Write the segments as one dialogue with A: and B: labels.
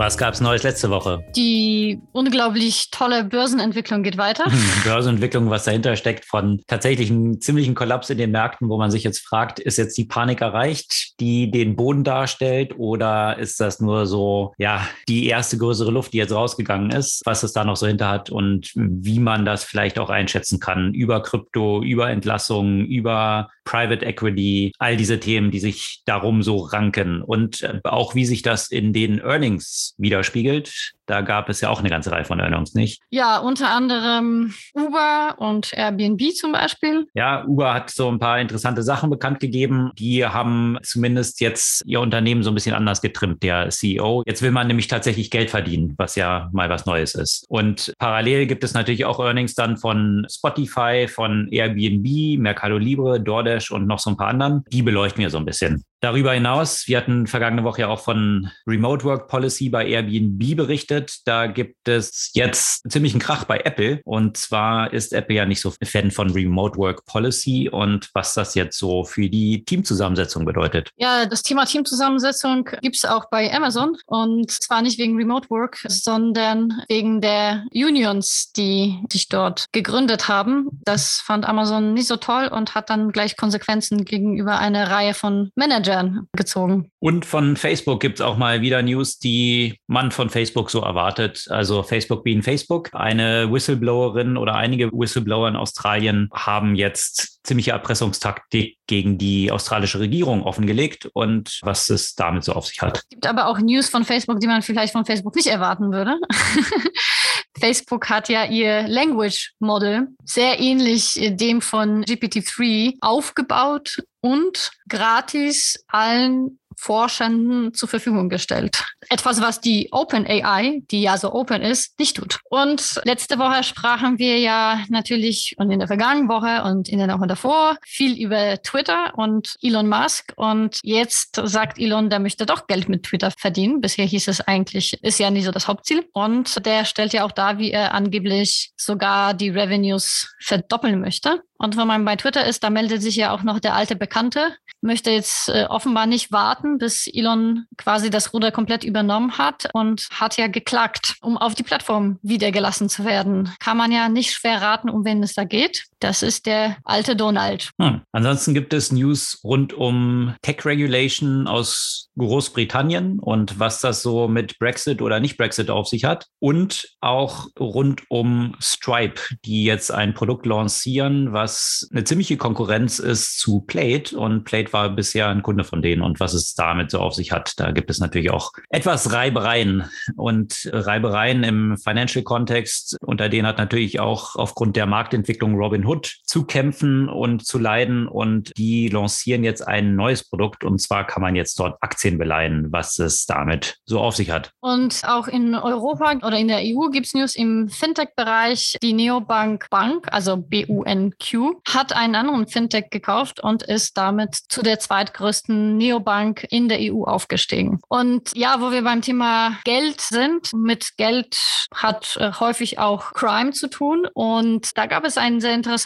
A: Was gab es Neues letzte Woche?
B: Die unglaublich tolle Börsenentwicklung geht weiter.
A: Börsenentwicklung, was dahinter steckt, von tatsächlich einem ziemlichen Kollaps in den Märkten, wo man sich jetzt fragt, ist jetzt die Panik erreicht, die den Boden darstellt, oder ist das nur so, ja, die erste größere Luft, die jetzt rausgegangen ist, was es da noch so hinter hat und wie man das vielleicht auch einschätzen kann über Krypto, über Entlassungen, über Private Equity, all diese Themen, die sich darum so ranken und äh, auch wie sich das in den Earnings widerspiegelt. Da gab es ja auch eine ganze Reihe von Earnings, nicht?
B: Ja, unter anderem Uber und Airbnb zum Beispiel.
A: Ja, Uber hat so ein paar interessante Sachen bekannt gegeben. Die haben zumindest jetzt ihr Unternehmen so ein bisschen anders getrimmt, der CEO. Jetzt will man nämlich tatsächlich Geld verdienen, was ja mal was Neues ist. Und parallel gibt es natürlich auch Earnings dann von Spotify, von Airbnb, Mercado Libre, DoorDash und noch so ein paar anderen. Die beleuchten wir so ein bisschen. Darüber hinaus, wir hatten vergangene Woche ja auch von Remote Work Policy bei Airbnb berichtet. Da gibt es jetzt ziemlich einen Krach bei Apple. Und zwar ist Apple ja nicht so Fan von Remote Work Policy und was das jetzt so für die Teamzusammensetzung bedeutet.
B: Ja, das Thema Teamzusammensetzung gibt es auch bei Amazon. Und zwar nicht wegen Remote Work, sondern wegen der Unions, die sich dort gegründet haben. Das fand Amazon nicht so toll und hat dann gleich Konsequenzen gegenüber einer Reihe von Managern Managern gezogen.
A: Und von Facebook gibt es auch mal wieder News, die man von Facebook so erwartet. Also Facebook being Facebook. Eine Whistleblowerin oder einige Whistleblower in Australien haben jetzt ziemliche Erpressungstaktik gegen die australische Regierung offengelegt und was es damit so auf sich hat.
B: Es gibt aber auch News von Facebook, die man vielleicht von Facebook nicht erwarten würde. Facebook hat ja ihr Language Model sehr ähnlich dem von GPT-3 aufgebaut und gratis allen Forschenden zur Verfügung gestellt. Etwas, was die Open AI, die ja so open ist, nicht tut. Und letzte Woche sprachen wir ja natürlich und in der vergangenen Woche und in der Woche davor viel über Twitter und Elon Musk. Und jetzt sagt Elon, der möchte doch Geld mit Twitter verdienen. Bisher hieß es eigentlich, ist ja nicht so das Hauptziel. Und der stellt ja auch dar, wie er angeblich sogar die Revenues verdoppeln möchte. Und wenn man bei Twitter ist, da meldet sich ja auch noch der alte Bekannte, möchte jetzt äh, offenbar nicht warten, bis Elon quasi das Ruder komplett übernommen hat und hat ja geklagt, um auf die Plattform wiedergelassen zu werden. Kann man ja nicht schwer raten, um wen es da geht. Das ist der alte Donald.
A: Hm. Ansonsten gibt es News rund um Tech Regulation aus Großbritannien und was das so mit Brexit oder nicht Brexit auf sich hat. Und auch rund um Stripe, die jetzt ein Produkt lancieren, was eine ziemliche Konkurrenz ist zu Plate. Und Plate war bisher ein Kunde von denen. Und was es damit so auf sich hat, da gibt es natürlich auch etwas Reibereien. Und Reibereien im Financial-Kontext, unter denen hat natürlich auch aufgrund der Marktentwicklung Robinhood zu kämpfen und zu leiden. Und die lancieren jetzt ein neues Produkt. Und zwar kann man jetzt dort Aktien beleihen, was es damit so auf sich hat.
B: Und auch in Europa oder in der EU gibt es News im Fintech-Bereich. Die Neobank Bank, also BUNQ, hat einen anderen Fintech gekauft und ist damit zu der zweitgrößten Neobank in der EU aufgestiegen. Und ja, wo wir beim Thema Geld sind, mit Geld hat äh, häufig auch Crime zu tun. Und da gab es einen sehr interessanten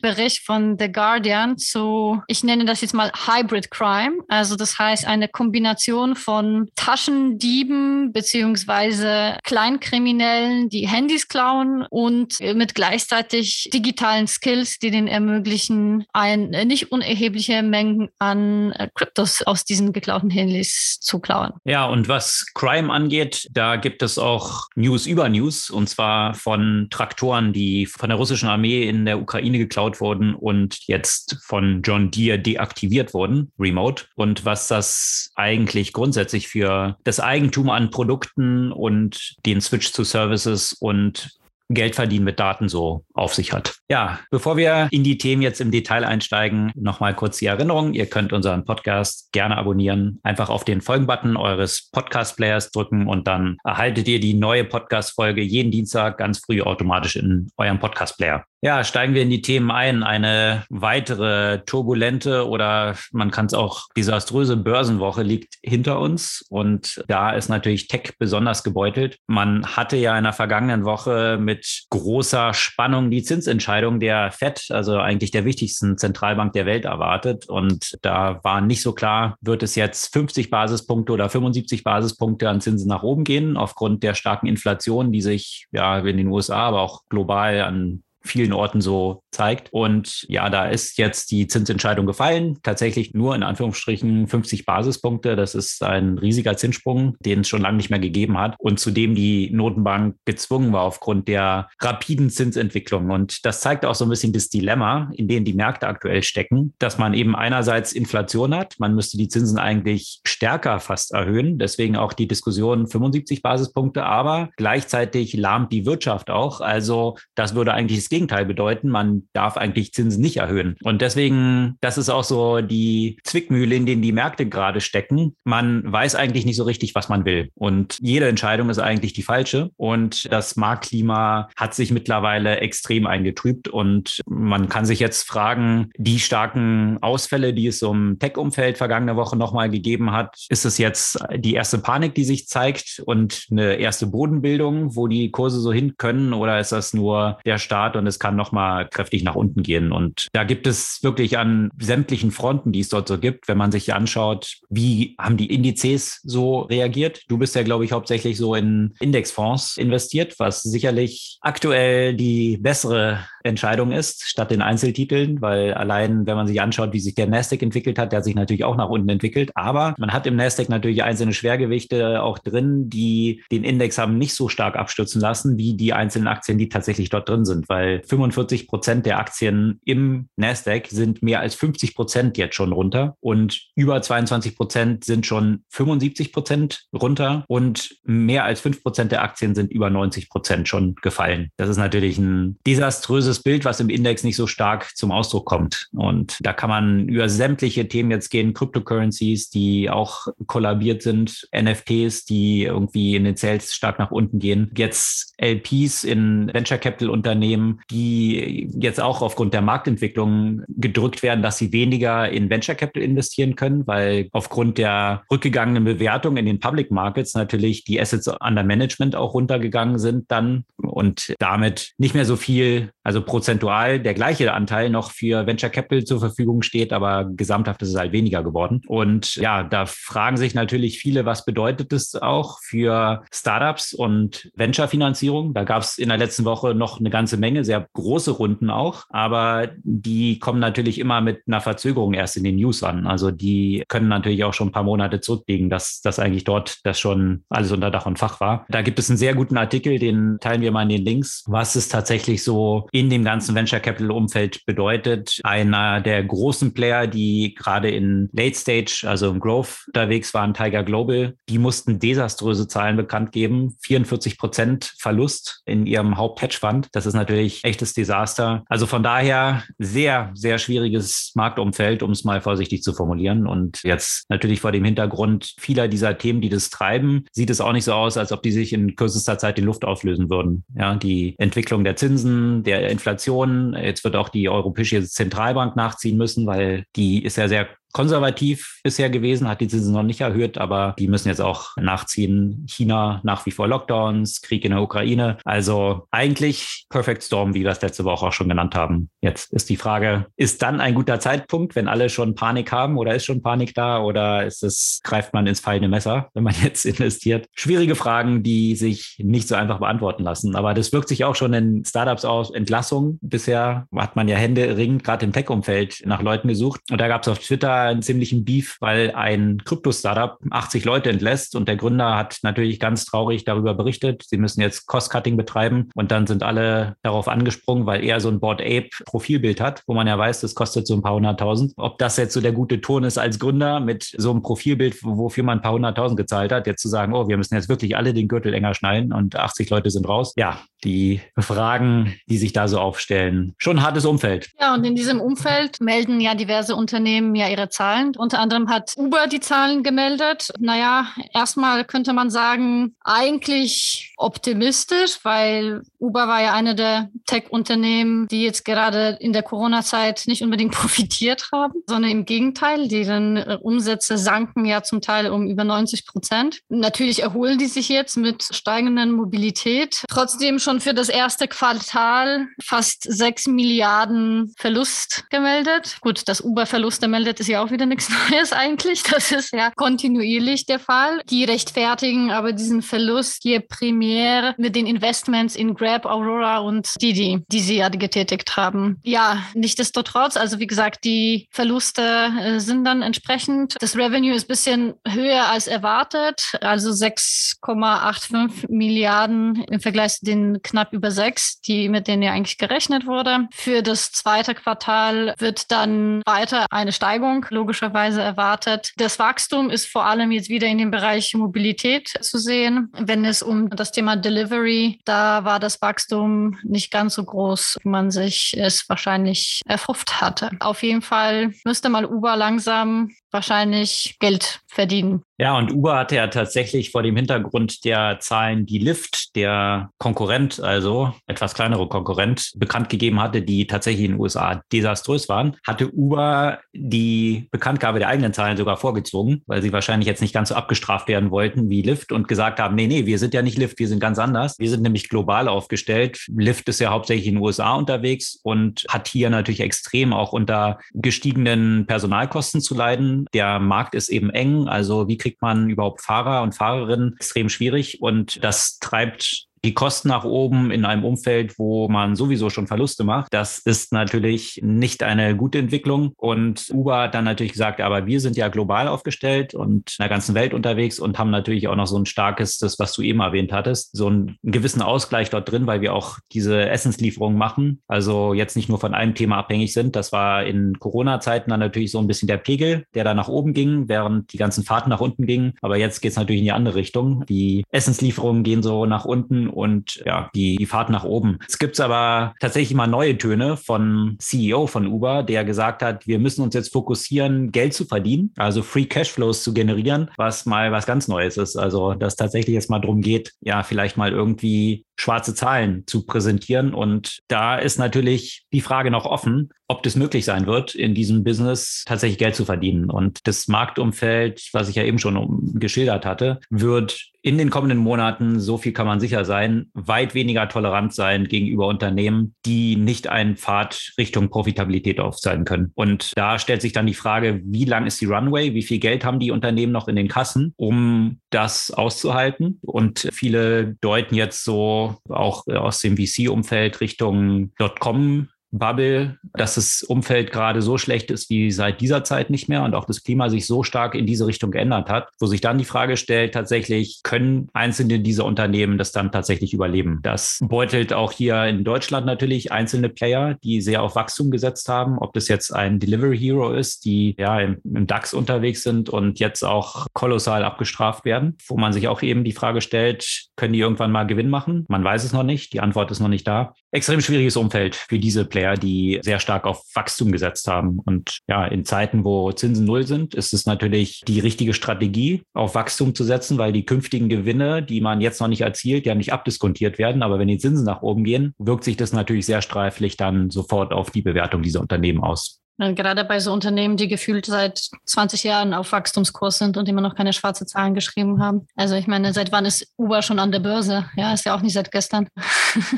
B: Bericht von The Guardian zu, ich nenne das jetzt mal Hybrid Crime. Also das heißt eine Kombination von Taschendieben beziehungsweise Kleinkriminellen, die Handys klauen und mit gleichzeitig digitalen Skills, die die denen ermöglichen, ein äh, nicht unerhebliche Mengen an äh, Kryptos aus diesen geklauten Handys zu klauen.
A: Ja, und was Crime angeht, da gibt es auch News über News und zwar von Traktoren, die von der russischen Armee in der Ukraine geklaut wurden und jetzt von John Deere deaktiviert wurden, remote. Und was das eigentlich grundsätzlich für das Eigentum an Produkten und den Switch zu Services und Geld verdienen mit Daten so auf sich hat. Ja, bevor wir in die Themen jetzt im Detail einsteigen, nochmal kurz die Erinnerung. Ihr könnt unseren Podcast gerne abonnieren. Einfach auf den Folgen-Button eures Podcast-Players drücken und dann erhaltet ihr die neue Podcast-Folge jeden Dienstag ganz früh automatisch in eurem Podcast-Player. Ja, steigen wir in die Themen ein. Eine weitere turbulente oder man kann es auch desaströse Börsenwoche liegt hinter uns und da ist natürlich Tech besonders gebeutelt. Man hatte ja in der vergangenen Woche mit großer Spannung die Zinsentscheidung der Fed, also eigentlich der wichtigsten Zentralbank der Welt erwartet und da war nicht so klar, wird es jetzt 50 Basispunkte oder 75 Basispunkte an Zinsen nach oben gehen aufgrund der starken Inflation, die sich ja in den USA, aber auch global an vielen Orten so zeigt. Und ja, da ist jetzt die Zinsentscheidung gefallen. Tatsächlich nur in Anführungsstrichen 50 Basispunkte. Das ist ein riesiger Zinssprung, den es schon lange nicht mehr gegeben hat und zu dem die Notenbank gezwungen war aufgrund der rapiden Zinsentwicklung. Und das zeigt auch so ein bisschen das Dilemma, in dem die Märkte aktuell stecken, dass man eben einerseits Inflation hat. Man müsste die Zinsen eigentlich stärker fast erhöhen. Deswegen auch die Diskussion 75 Basispunkte. Aber gleichzeitig lahmt die Wirtschaft auch. Also das würde eigentlich das Gegenteil bedeuten. Man darf eigentlich Zinsen nicht erhöhen. Und deswegen, das ist auch so die Zwickmühle, in denen die Märkte gerade stecken. Man weiß eigentlich nicht so richtig, was man will. Und jede Entscheidung ist eigentlich die falsche. Und das Marktklima hat sich mittlerweile extrem eingetrübt. Und man kann sich jetzt fragen, die starken Ausfälle, die es im Tech-Umfeld vergangene Woche nochmal gegeben hat, ist es jetzt die erste Panik, die sich zeigt und eine erste Bodenbildung, wo die Kurse so hin können? Oder ist das nur der Start und es kann nochmal kräftig nach unten gehen. Und da gibt es wirklich an sämtlichen Fronten, die es dort so gibt, wenn man sich anschaut, wie haben die Indizes so reagiert. Du bist ja, glaube ich, hauptsächlich so in Indexfonds investiert, was sicherlich aktuell die bessere Entscheidung ist, statt den Einzeltiteln, weil allein, wenn man sich anschaut, wie sich der Nasdaq entwickelt hat, der hat sich natürlich auch nach unten entwickelt. Aber man hat im Nasdaq natürlich einzelne Schwergewichte auch drin, die den Index haben nicht so stark abstürzen lassen, wie die einzelnen Aktien, die tatsächlich dort drin sind, weil 45 Prozent der Aktien im Nasdaq sind mehr als 50 Prozent jetzt schon runter und über 22 Prozent sind schon 75 Prozent runter und mehr als 5 Prozent der Aktien sind über 90 Prozent schon gefallen. Das ist natürlich ein desaströses dieses Bild, was im Index nicht so stark zum Ausdruck kommt. Und da kann man über sämtliche Themen jetzt gehen, Cryptocurrencies, die auch kollabiert sind, NFTs, die irgendwie in den Sales stark nach unten gehen, jetzt LPs in Venture Capital Unternehmen, die jetzt auch aufgrund der Marktentwicklung gedrückt werden, dass sie weniger in Venture Capital investieren können, weil aufgrund der rückgegangenen Bewertung in den Public Markets natürlich die Assets under Management auch runtergegangen sind dann und damit nicht mehr so viel, also prozentual der gleiche Anteil noch für Venture Capital zur Verfügung steht, aber gesamthaft ist es halt weniger geworden. Und ja, da fragen sich natürlich viele, was bedeutet es auch für Startups und Venture-Finanzierung? Da gab es in der letzten Woche noch eine ganze Menge, sehr große Runden auch, aber die kommen natürlich immer mit einer Verzögerung erst in den News an. Also die können natürlich auch schon ein paar Monate zurückliegen, dass das eigentlich dort das schon alles unter Dach und Fach war. Da gibt es einen sehr guten Artikel, den teilen wir mal in den Links, was es tatsächlich so in dem ganzen Venture Capital Umfeld bedeutet. Einer der großen Player, die gerade in Late Stage, also im Growth unterwegs waren, Tiger Global, die mussten desaströse Zahlen bekannt geben. 44 Prozent Verlust in ihrem Haupt-Hedge-Fund. Das ist natürlich echtes Desaster. Also von daher sehr, sehr schwieriges Marktumfeld, um es mal vorsichtig zu formulieren. Und jetzt natürlich vor dem Hintergrund vieler dieser Themen, die das treiben, sieht es auch nicht so aus, als ob die sich in kürzester Zeit in Luft auflösen würden. Ja, die Entwicklung der Zinsen, der Inflation. Jetzt wird auch die Europäische Zentralbank nachziehen müssen, weil die ist ja sehr konservativ bisher gewesen, hat die Zinsen noch nicht erhöht, aber die müssen jetzt auch nachziehen. China nach wie vor Lockdowns, Krieg in der Ukraine. Also eigentlich Perfect Storm, wie wir es letzte Woche auch schon genannt haben. Jetzt ist die Frage, ist dann ein guter Zeitpunkt, wenn alle schon Panik haben oder ist schon Panik da oder ist es, greift man ins fallende Messer, wenn man jetzt investiert? Schwierige Fragen, die sich nicht so einfach beantworten lassen. Aber das wirkt sich auch schon in Startups aus. Entlassung. Bisher hat man ja Hände ringend gerade im Tech-Umfeld nach Leuten gesucht. Und da gab es auf Twitter einen ziemlichen Beef, weil ein Krypto-Startup 80 Leute entlässt und der Gründer hat natürlich ganz traurig darüber berichtet. Sie müssen jetzt Cost-Cutting betreiben und dann sind alle darauf angesprungen, weil er so ein Board Ape Profilbild hat, wo man ja weiß, das kostet so ein paar hunderttausend. Ob das jetzt so der gute Ton ist als Gründer mit so einem Profilbild, wofür man ein paar hunderttausend gezahlt hat, jetzt zu sagen, oh, wir müssen jetzt wirklich alle den Gürtel enger schnallen und 80 Leute sind raus. Ja, die Fragen, die sich da so aufstellen. Schon ein hartes Umfeld.
B: Ja, und in diesem Umfeld melden ja diverse Unternehmen ja ihre Zahlen. Unter anderem hat Uber die Zahlen gemeldet. Naja, erstmal könnte man sagen, eigentlich optimistisch, weil Uber war ja eine der Tech-Unternehmen, die jetzt gerade in der Corona-Zeit nicht unbedingt profitiert haben, sondern im Gegenteil, deren Umsätze sanken ja zum Teil um über 90 Prozent. Natürlich erholen die sich jetzt mit steigenden Mobilität. Trotzdem schon für das erste Quartal fast sechs Milliarden Verlust gemeldet. Gut, dass Uber Verluste meldet, ist ja auch wieder nichts Neues eigentlich. Das ist ja kontinuierlich der Fall. Die rechtfertigen aber diesen Verlust hier primär mit den Investments in Grab, Aurora und Didi, die sie ja getätigt haben. Ja, nichtsdestotrotz, also wie gesagt, die Verluste äh, sind dann entsprechend. Das Revenue ist ein bisschen höher als erwartet, also 6,85 Milliarden im Vergleich zu den knapp über sechs, die mit denen ja eigentlich gerechnet wurde. Für das zweite Quartal wird dann weiter eine Steigung logischerweise erwartet. Das Wachstum ist vor allem jetzt wieder in dem Bereich Mobilität zu sehen. Wenn es um das Thema Delivery, da war das Wachstum nicht ganz so groß, wie man sich es wahrscheinlich erhofft hatte. Auf jeden Fall müsste mal Uber langsam wahrscheinlich Geld verdienen.
A: Ja, und Uber hatte ja tatsächlich vor dem Hintergrund der Zahlen, die Lyft, der Konkurrent, also etwas kleinere Konkurrent, bekannt gegeben hatte, die tatsächlich in den USA desaströs waren, hatte Uber die Bekanntgabe der eigenen Zahlen sogar vorgezogen, weil sie wahrscheinlich jetzt nicht ganz so abgestraft werden wollten wie Lyft und gesagt haben, nee, nee, wir sind ja nicht Lyft, wir sind ganz anders. Wir sind nämlich global aufgestellt. Lyft ist ja hauptsächlich in den USA unterwegs und hat hier natürlich extrem auch unter gestiegenen Personalkosten zu leiden. Der Markt ist eben eng, also wie kriegt man überhaupt Fahrer und Fahrerinnen? Extrem schwierig und das treibt die Kosten nach oben in einem Umfeld, wo man sowieso schon Verluste macht. Das ist natürlich nicht eine gute Entwicklung. Und Uber hat dann natürlich gesagt, aber wir sind ja global aufgestellt und in der ganzen Welt unterwegs und haben natürlich auch noch so ein starkes, das, was du eben erwähnt hattest, so einen gewissen Ausgleich dort drin, weil wir auch diese Essenslieferungen machen. Also jetzt nicht nur von einem Thema abhängig sind. Das war in Corona-Zeiten dann natürlich so ein bisschen der Pegel, der da nach oben ging, während die ganzen Fahrten nach unten gingen. Aber jetzt geht es natürlich in die andere Richtung. Die Essenslieferungen gehen so nach unten und ja, die, die Fahrt nach oben. Es gibt aber tatsächlich mal neue Töne von CEO von Uber, der gesagt hat, wir müssen uns jetzt fokussieren, Geld zu verdienen, also Free Cashflows zu generieren, was mal was ganz Neues ist. Also, dass tatsächlich jetzt mal darum geht, ja, vielleicht mal irgendwie schwarze Zahlen zu präsentieren. Und da ist natürlich die Frage noch offen, ob das möglich sein wird, in diesem Business tatsächlich Geld zu verdienen. Und das Marktumfeld, was ich ja eben schon geschildert hatte, wird in den kommenden Monaten, so viel kann man sicher sein, weit weniger tolerant sein gegenüber Unternehmen, die nicht einen Pfad Richtung Profitabilität aufzeigen können. Und da stellt sich dann die Frage, wie lang ist die Runway? Wie viel Geld haben die Unternehmen noch in den Kassen, um das auszuhalten? Und viele deuten jetzt so auch aus dem VC-Umfeld Richtung Dotcom Bubble, dass das Umfeld gerade so schlecht ist wie seit dieser Zeit nicht mehr und auch das Klima sich so stark in diese Richtung geändert hat, wo sich dann die Frage stellt, tatsächlich können einzelne dieser Unternehmen das dann tatsächlich überleben. Das beutelt auch hier in Deutschland natürlich einzelne Player, die sehr auf Wachstum gesetzt haben, ob das jetzt ein Delivery Hero ist, die ja im, im DAX unterwegs sind und jetzt auch kolossal abgestraft werden, wo man sich auch eben die Frage stellt, können die irgendwann mal Gewinn machen? Man weiß es noch nicht, die Antwort ist noch nicht da. Extrem schwieriges Umfeld für diese Player Player, die sehr stark auf Wachstum gesetzt haben. Und ja, in Zeiten, wo Zinsen null sind, ist es natürlich die richtige Strategie, auf Wachstum zu setzen, weil die künftigen Gewinne, die man jetzt noch nicht erzielt, ja nicht abdiskontiert werden. Aber wenn die Zinsen nach oben gehen, wirkt sich das natürlich sehr streiflich dann sofort auf die Bewertung dieser Unternehmen aus.
B: Gerade bei so Unternehmen, die gefühlt seit 20 Jahren auf Wachstumskurs sind und immer noch keine schwarze Zahlen geschrieben haben. Also ich meine, seit wann ist Uber schon an der Börse? Ja, ist ja auch nicht seit gestern.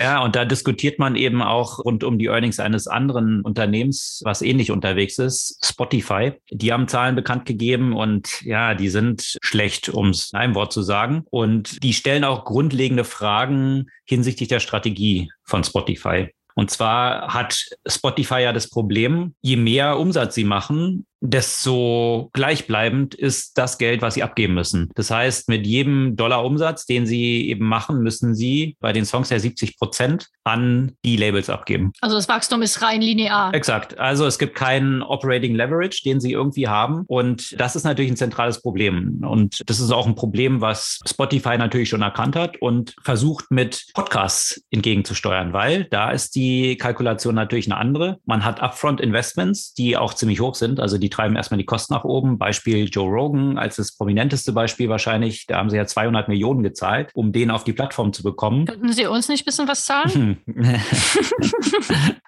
A: Ja, und da diskutiert man eben auch rund um die Earnings eines anderen Unternehmens, was ähnlich unterwegs ist, Spotify. Die haben Zahlen bekannt gegeben und ja, die sind schlecht, um es in einem Wort zu sagen. Und die stellen auch grundlegende Fragen hinsichtlich der Strategie von Spotify. Und zwar hat Spotify ja das Problem, je mehr Umsatz sie machen, desto gleichbleibend ist das Geld, was sie abgeben müssen. Das heißt, mit jedem Dollar Umsatz, den sie eben machen, müssen sie bei den Songs ja 70 Prozent an die Labels abgeben.
B: Also das Wachstum ist rein linear.
A: Exakt. Also es gibt keinen Operating Leverage, den sie irgendwie haben. Und das ist natürlich ein zentrales Problem. Und das ist auch ein Problem, was Spotify natürlich schon erkannt hat und versucht mit Podcasts entgegenzusteuern, weil da ist die Kalkulation natürlich eine andere. Man hat Upfront Investments, die auch ziemlich hoch sind. Also die die treiben erstmal die Kosten nach oben. Beispiel Joe Rogan als das prominenteste Beispiel wahrscheinlich. Da haben sie ja 200 Millionen gezahlt, um den auf die Plattform zu bekommen.
B: Könnten Sie uns nicht ein bisschen was zahlen?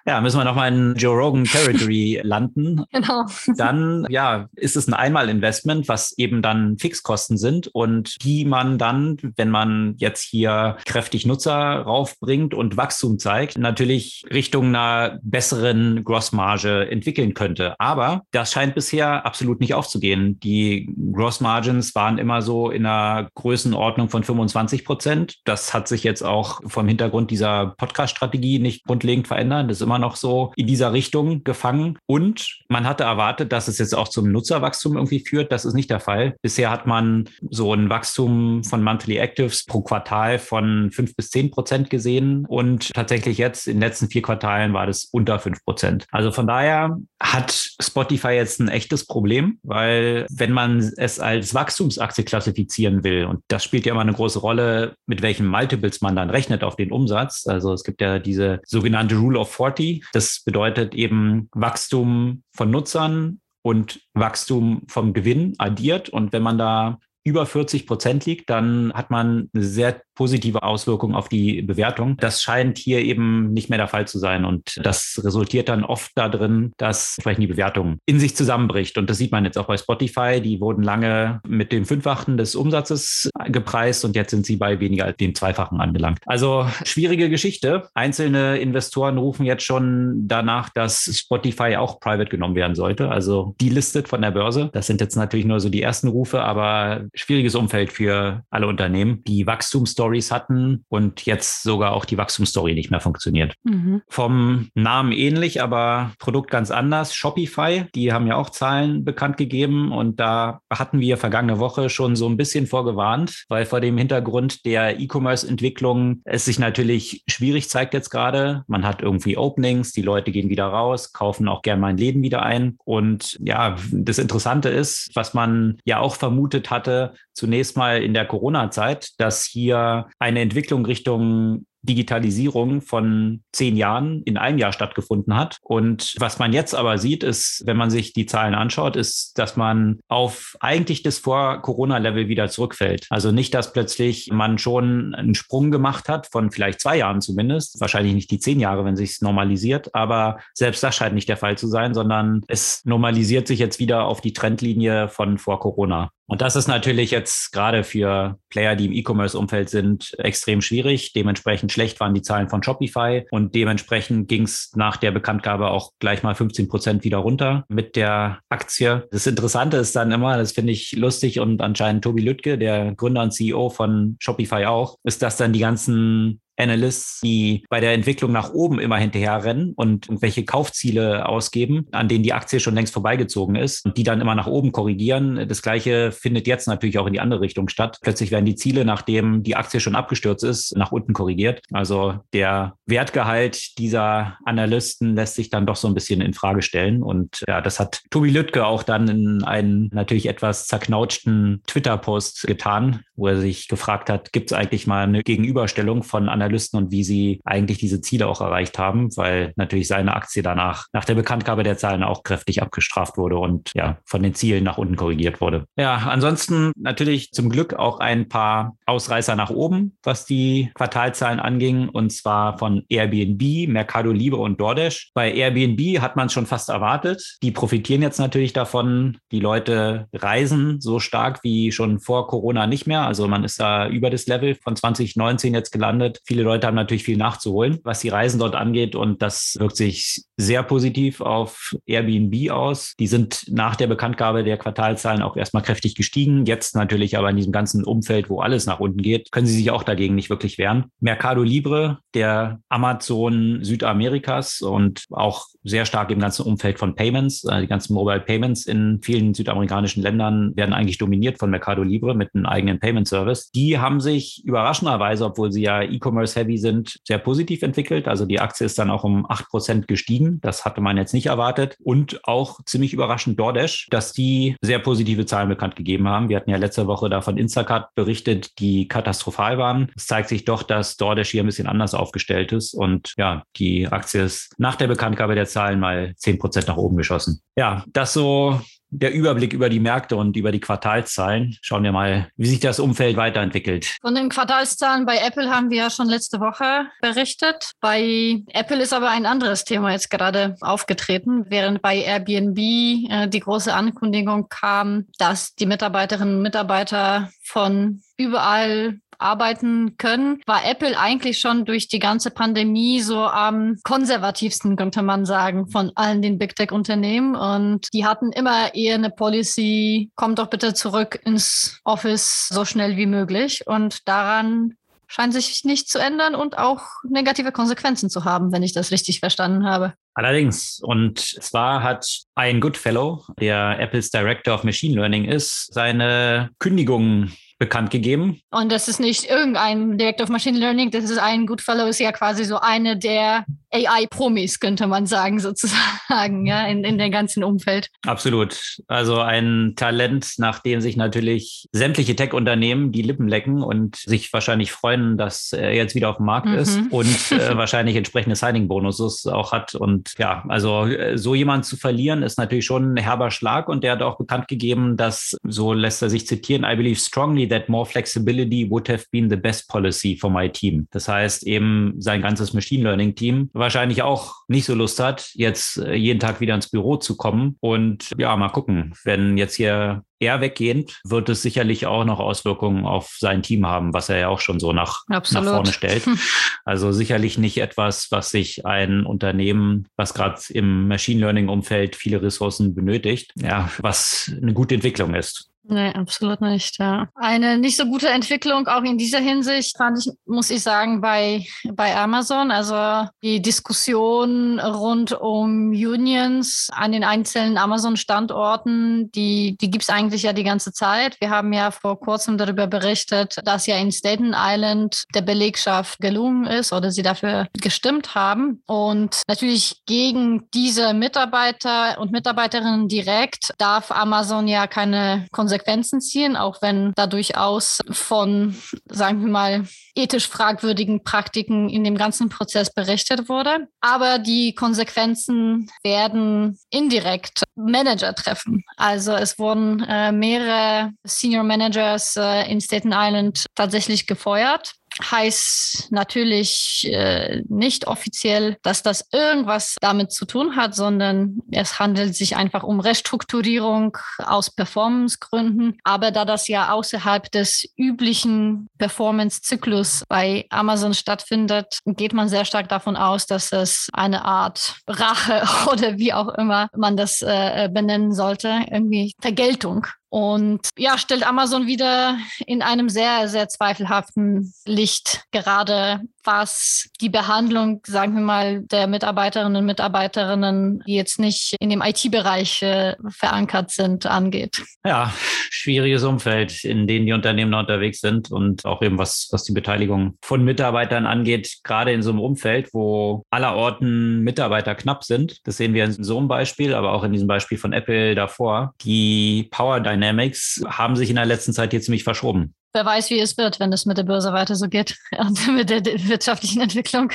A: ja, müssen wir nochmal in Joe Rogan Territory landen. Genau. Dann, ja, ist es ein Einmalinvestment, was eben dann Fixkosten sind und die man dann, wenn man jetzt hier kräftig Nutzer raufbringt und Wachstum zeigt, natürlich Richtung einer besseren Grossmarge entwickeln könnte. Aber das scheint bisher absolut nicht aufzugehen. Die Grossmargins waren immer so in einer Größenordnung von 25 Prozent. Das hat sich jetzt auch vom Hintergrund dieser Podcast-Strategie nicht grundlegend verändert. Das ist immer noch so in dieser Richtung gefangen. Und man hatte erwartet, dass es jetzt auch zum Nutzerwachstum irgendwie führt. Das ist nicht der Fall. Bisher hat man so ein Wachstum von Monthly Actives pro Quartal von fünf bis zehn Prozent gesehen. Und tatsächlich jetzt in den letzten vier Quartalen war das unter fünf Prozent. Also von daher hat Spotify jetzt ein echtes Problem, weil wenn man es als Wachstumsaktie klassifizieren will, und das spielt ja immer eine große Rolle, mit welchen Multiples man dann rechnet auf den Umsatz. Also es gibt ja diese sogenannte Rule of 40. Das bedeutet eben Wachstum von Nutzern und Wachstum vom Gewinn addiert. Und wenn man da über 40 Prozent liegt, dann hat man eine sehr positive Auswirkung auf die Bewertung. Das scheint hier eben nicht mehr der Fall zu sein. Und das resultiert dann oft darin, dass vielleicht die Bewertung in sich zusammenbricht. Und das sieht man jetzt auch bei Spotify. Die wurden lange mit dem Fünffachen des Umsatzes gepreist und jetzt sind sie bei weniger als dem Zweifachen angelangt. Also schwierige Geschichte. Einzelne Investoren rufen jetzt schon danach, dass Spotify auch private genommen werden sollte. Also delistet von der Börse. Das sind jetzt natürlich nur so die ersten Rufe, aber schwieriges Umfeld für alle Unternehmen. Die Wachstumsstory Stories hatten und jetzt sogar auch die Wachstumsstory nicht mehr funktioniert. Mhm. Vom Namen ähnlich, aber Produkt ganz anders. Shopify, die haben ja auch Zahlen bekannt gegeben und da hatten wir vergangene Woche schon so ein bisschen vorgewarnt, weil vor dem Hintergrund der E-Commerce-Entwicklung es sich natürlich schwierig zeigt jetzt gerade. Man hat irgendwie Openings, die Leute gehen wieder raus, kaufen auch gerne mal in Läden wieder ein. Und ja, das Interessante ist, was man ja auch vermutet hatte, zunächst mal in der Corona-Zeit, dass hier eine Entwicklung Richtung Digitalisierung von zehn Jahren in einem Jahr stattgefunden hat. Und was man jetzt aber sieht, ist, wenn man sich die Zahlen anschaut, ist, dass man auf eigentlich das Vor-Corona-Level wieder zurückfällt. Also nicht, dass plötzlich man schon einen Sprung gemacht hat von vielleicht zwei Jahren zumindest, wahrscheinlich nicht die zehn Jahre, wenn sich normalisiert, aber selbst das scheint nicht der Fall zu sein, sondern es normalisiert sich jetzt wieder auf die Trendlinie von vor Corona. Und das ist natürlich jetzt gerade für Player, die im E-Commerce-Umfeld sind, extrem schwierig. Dementsprechend schlecht waren die Zahlen von Shopify und dementsprechend ging es nach der Bekanntgabe auch gleich mal 15 Prozent wieder runter mit der Aktie. Das Interessante ist dann immer, das finde ich lustig und anscheinend Tobi Lüttke, der Gründer und CEO von Shopify auch, ist, dass dann die ganzen Analysts, die bei der Entwicklung nach oben immer hinterherrennen und irgendwelche Kaufziele ausgeben, an denen die Aktie schon längst vorbeigezogen ist und die dann immer nach oben korrigieren. Das Gleiche findet jetzt natürlich auch in die andere Richtung statt. Plötzlich werden die Ziele, nachdem die Aktie schon abgestürzt ist, nach unten korrigiert. Also der Wertgehalt dieser Analysten lässt sich dann doch so ein bisschen in Frage stellen. Und ja, das hat Tobi Lüttke auch dann in einen natürlich etwas zerknautschten Twitter-Post getan, wo er sich gefragt hat, gibt es eigentlich mal eine Gegenüberstellung von Analysten Analysten und wie sie eigentlich diese Ziele auch erreicht haben, weil natürlich seine Aktie danach nach der Bekanntgabe der Zahlen auch kräftig abgestraft wurde und ja, von den Zielen nach unten korrigiert wurde. Ja, ansonsten natürlich zum Glück auch ein paar Ausreißer nach oben, was die Quartalzahlen anging, und zwar von Airbnb, Mercado Libre und DoorDash. Bei Airbnb hat man es schon fast erwartet. Die profitieren jetzt natürlich davon. Die Leute reisen so stark wie schon vor Corona nicht mehr. Also man ist da über das Level von 2019 jetzt gelandet. Viele Leute haben natürlich viel nachzuholen, was die Reisen dort angeht. Und das wirkt sich sehr positiv auf Airbnb aus. Die sind nach der Bekanntgabe der Quartalzahlen auch erstmal kräftig gestiegen. Jetzt natürlich aber in diesem ganzen Umfeld, wo alles nach unten geht, können sie sich auch dagegen nicht wirklich wehren. Mercado Libre, der Amazon Südamerikas und auch sehr stark im ganzen Umfeld von Payments. Äh, die ganzen Mobile Payments in vielen südamerikanischen Ländern werden eigentlich dominiert von Mercado Libre mit einem eigenen Payment Service. Die haben sich überraschenderweise, obwohl sie ja E-Commerce E-Commerce-Heavy sind, sehr positiv entwickelt. Also die Aktie ist dann auch um 8% gestiegen. Das hatte man jetzt nicht erwartet. Und auch ziemlich überraschend DoorDash, dass die sehr positive Zahlen bekannt gegeben haben. Wir hatten ja letzte Woche da von Instacart berichtet, die katastrophal waren. Es zeigt sich doch, dass DoorDash hier ein bisschen anders aufgestellt ist. Und ja, die Aktie ist nach der Bekanntgabe der Zahlen mal 10% nach oben geschossen. Ja, das so der Überblick über die Märkte und über die Quartalszahlen. Schauen wir mal, wie sich das Umfeld weiterentwickelt.
B: Von den Quartalszahlen bei Apple haben wir ja schon letzte Woche berichtet. Bei Apple ist aber ein anderes Thema jetzt gerade aufgetreten, während bei Airbnb äh, die große Ankündigung kam, dass die Mitarbeiterinnen und Mitarbeiter von überall arbeiten können, war Apple eigentlich schon durch die ganze Pandemie so am konservativsten, könnte man sagen, von allen den Big Tech-Unternehmen. Und die hatten immer eher eine Policy, kommt doch bitte zurück ins Office so schnell wie möglich. Und daran scheint sich nicht zu ändern und auch negative Konsequenzen zu haben, wenn ich das richtig verstanden habe.
A: Allerdings. Und zwar hat ein Goodfellow, der Apples Director of Machine Learning ist, seine Kündigung bekannt gegeben.
B: Und das ist nicht irgendein Director of Machine Learning, das ist ein Goodfellow, ist ja quasi so eine der AI-Promis, könnte man sagen, sozusagen, ja, in, in dem ganzen Umfeld.
A: Absolut. Also ein Talent, nach dem sich natürlich sämtliche Tech-Unternehmen die Lippen lecken und sich wahrscheinlich freuen, dass er jetzt wieder auf dem Markt mhm. ist und äh, wahrscheinlich entsprechende Signing-Bonuses auch hat. Und ja, also äh, so jemand zu verlieren, ist natürlich schon ein herber Schlag. Und der hat auch bekannt gegeben, dass, so lässt er sich zitieren, I believe strongly that more flexibility would have been the best policy for my team. Das heißt eben sein ganzes Machine Learning Team wahrscheinlich auch nicht so Lust hat, jetzt äh, jeden Tag wieder ins Büro zu kommen. Und ja, mal gucken, wenn jetzt hier er weggehend, wird es sicherlich auch noch Auswirkungen auf sein Team haben, was er ja auch schon so nach, nach vorne stellt. Also sicherlich nicht etwas, was sich ein Unternehmen, was gerade im Machine Learning Umfeld viele Ressourcen benötigt, ja, was eine gute Entwicklung ist.
B: Nee, absolut nicht, ja. Eine nicht so gute Entwicklung auch in dieser Hinsicht fand ich, muss ich sagen, bei, bei Amazon. Also die Diskussion rund um Unions an den einzelnen Amazon-Standorten, die, die gibt es eigentlich ja die ganze Zeit. Wir haben ja vor kurzem darüber berichtet, dass ja in Staten Island der Belegschaft gelungen ist oder sie dafür gestimmt haben. Und natürlich gegen diese Mitarbeiter und Mitarbeiterinnen direkt darf Amazon ja keine Konsequenzen Konsequenzen ziehen, auch wenn da durchaus von, sagen wir mal, ethisch fragwürdigen Praktiken in dem ganzen Prozess berichtet wurde. Aber die Konsequenzen werden indirekt Manager treffen. Also es wurden äh, mehrere Senior Managers äh, in Staten Island tatsächlich gefeuert heißt natürlich äh, nicht offiziell, dass das irgendwas damit zu tun hat, sondern es handelt sich einfach um Restrukturierung aus Performancegründen. Aber da das ja außerhalb des üblichen Performance-Zyklus bei Amazon stattfindet, geht man sehr stark davon aus, dass es eine Art Rache oder wie auch immer man das äh, benennen sollte, irgendwie Vergeltung und ja, stellt Amazon wieder in einem sehr, sehr zweifelhaften Licht, gerade was die Behandlung, sagen wir mal, der Mitarbeiterinnen und Mitarbeiterinnen, die jetzt nicht in dem IT-Bereich äh, verankert sind, angeht.
A: Ja, schwieriges Umfeld, in dem die Unternehmen unterwegs sind und auch eben was, was die Beteiligung von Mitarbeitern angeht, gerade in so einem Umfeld, wo allerorten Mitarbeiter knapp sind. Das sehen wir in so einem Beispiel, aber auch in diesem Beispiel von Apple davor. Die Power Dynamics haben sich in der letzten Zeit hier ziemlich verschoben
B: wer weiß, wie es wird, wenn es mit der Börse weiter so geht und mit der wirtschaftlichen Entwicklung.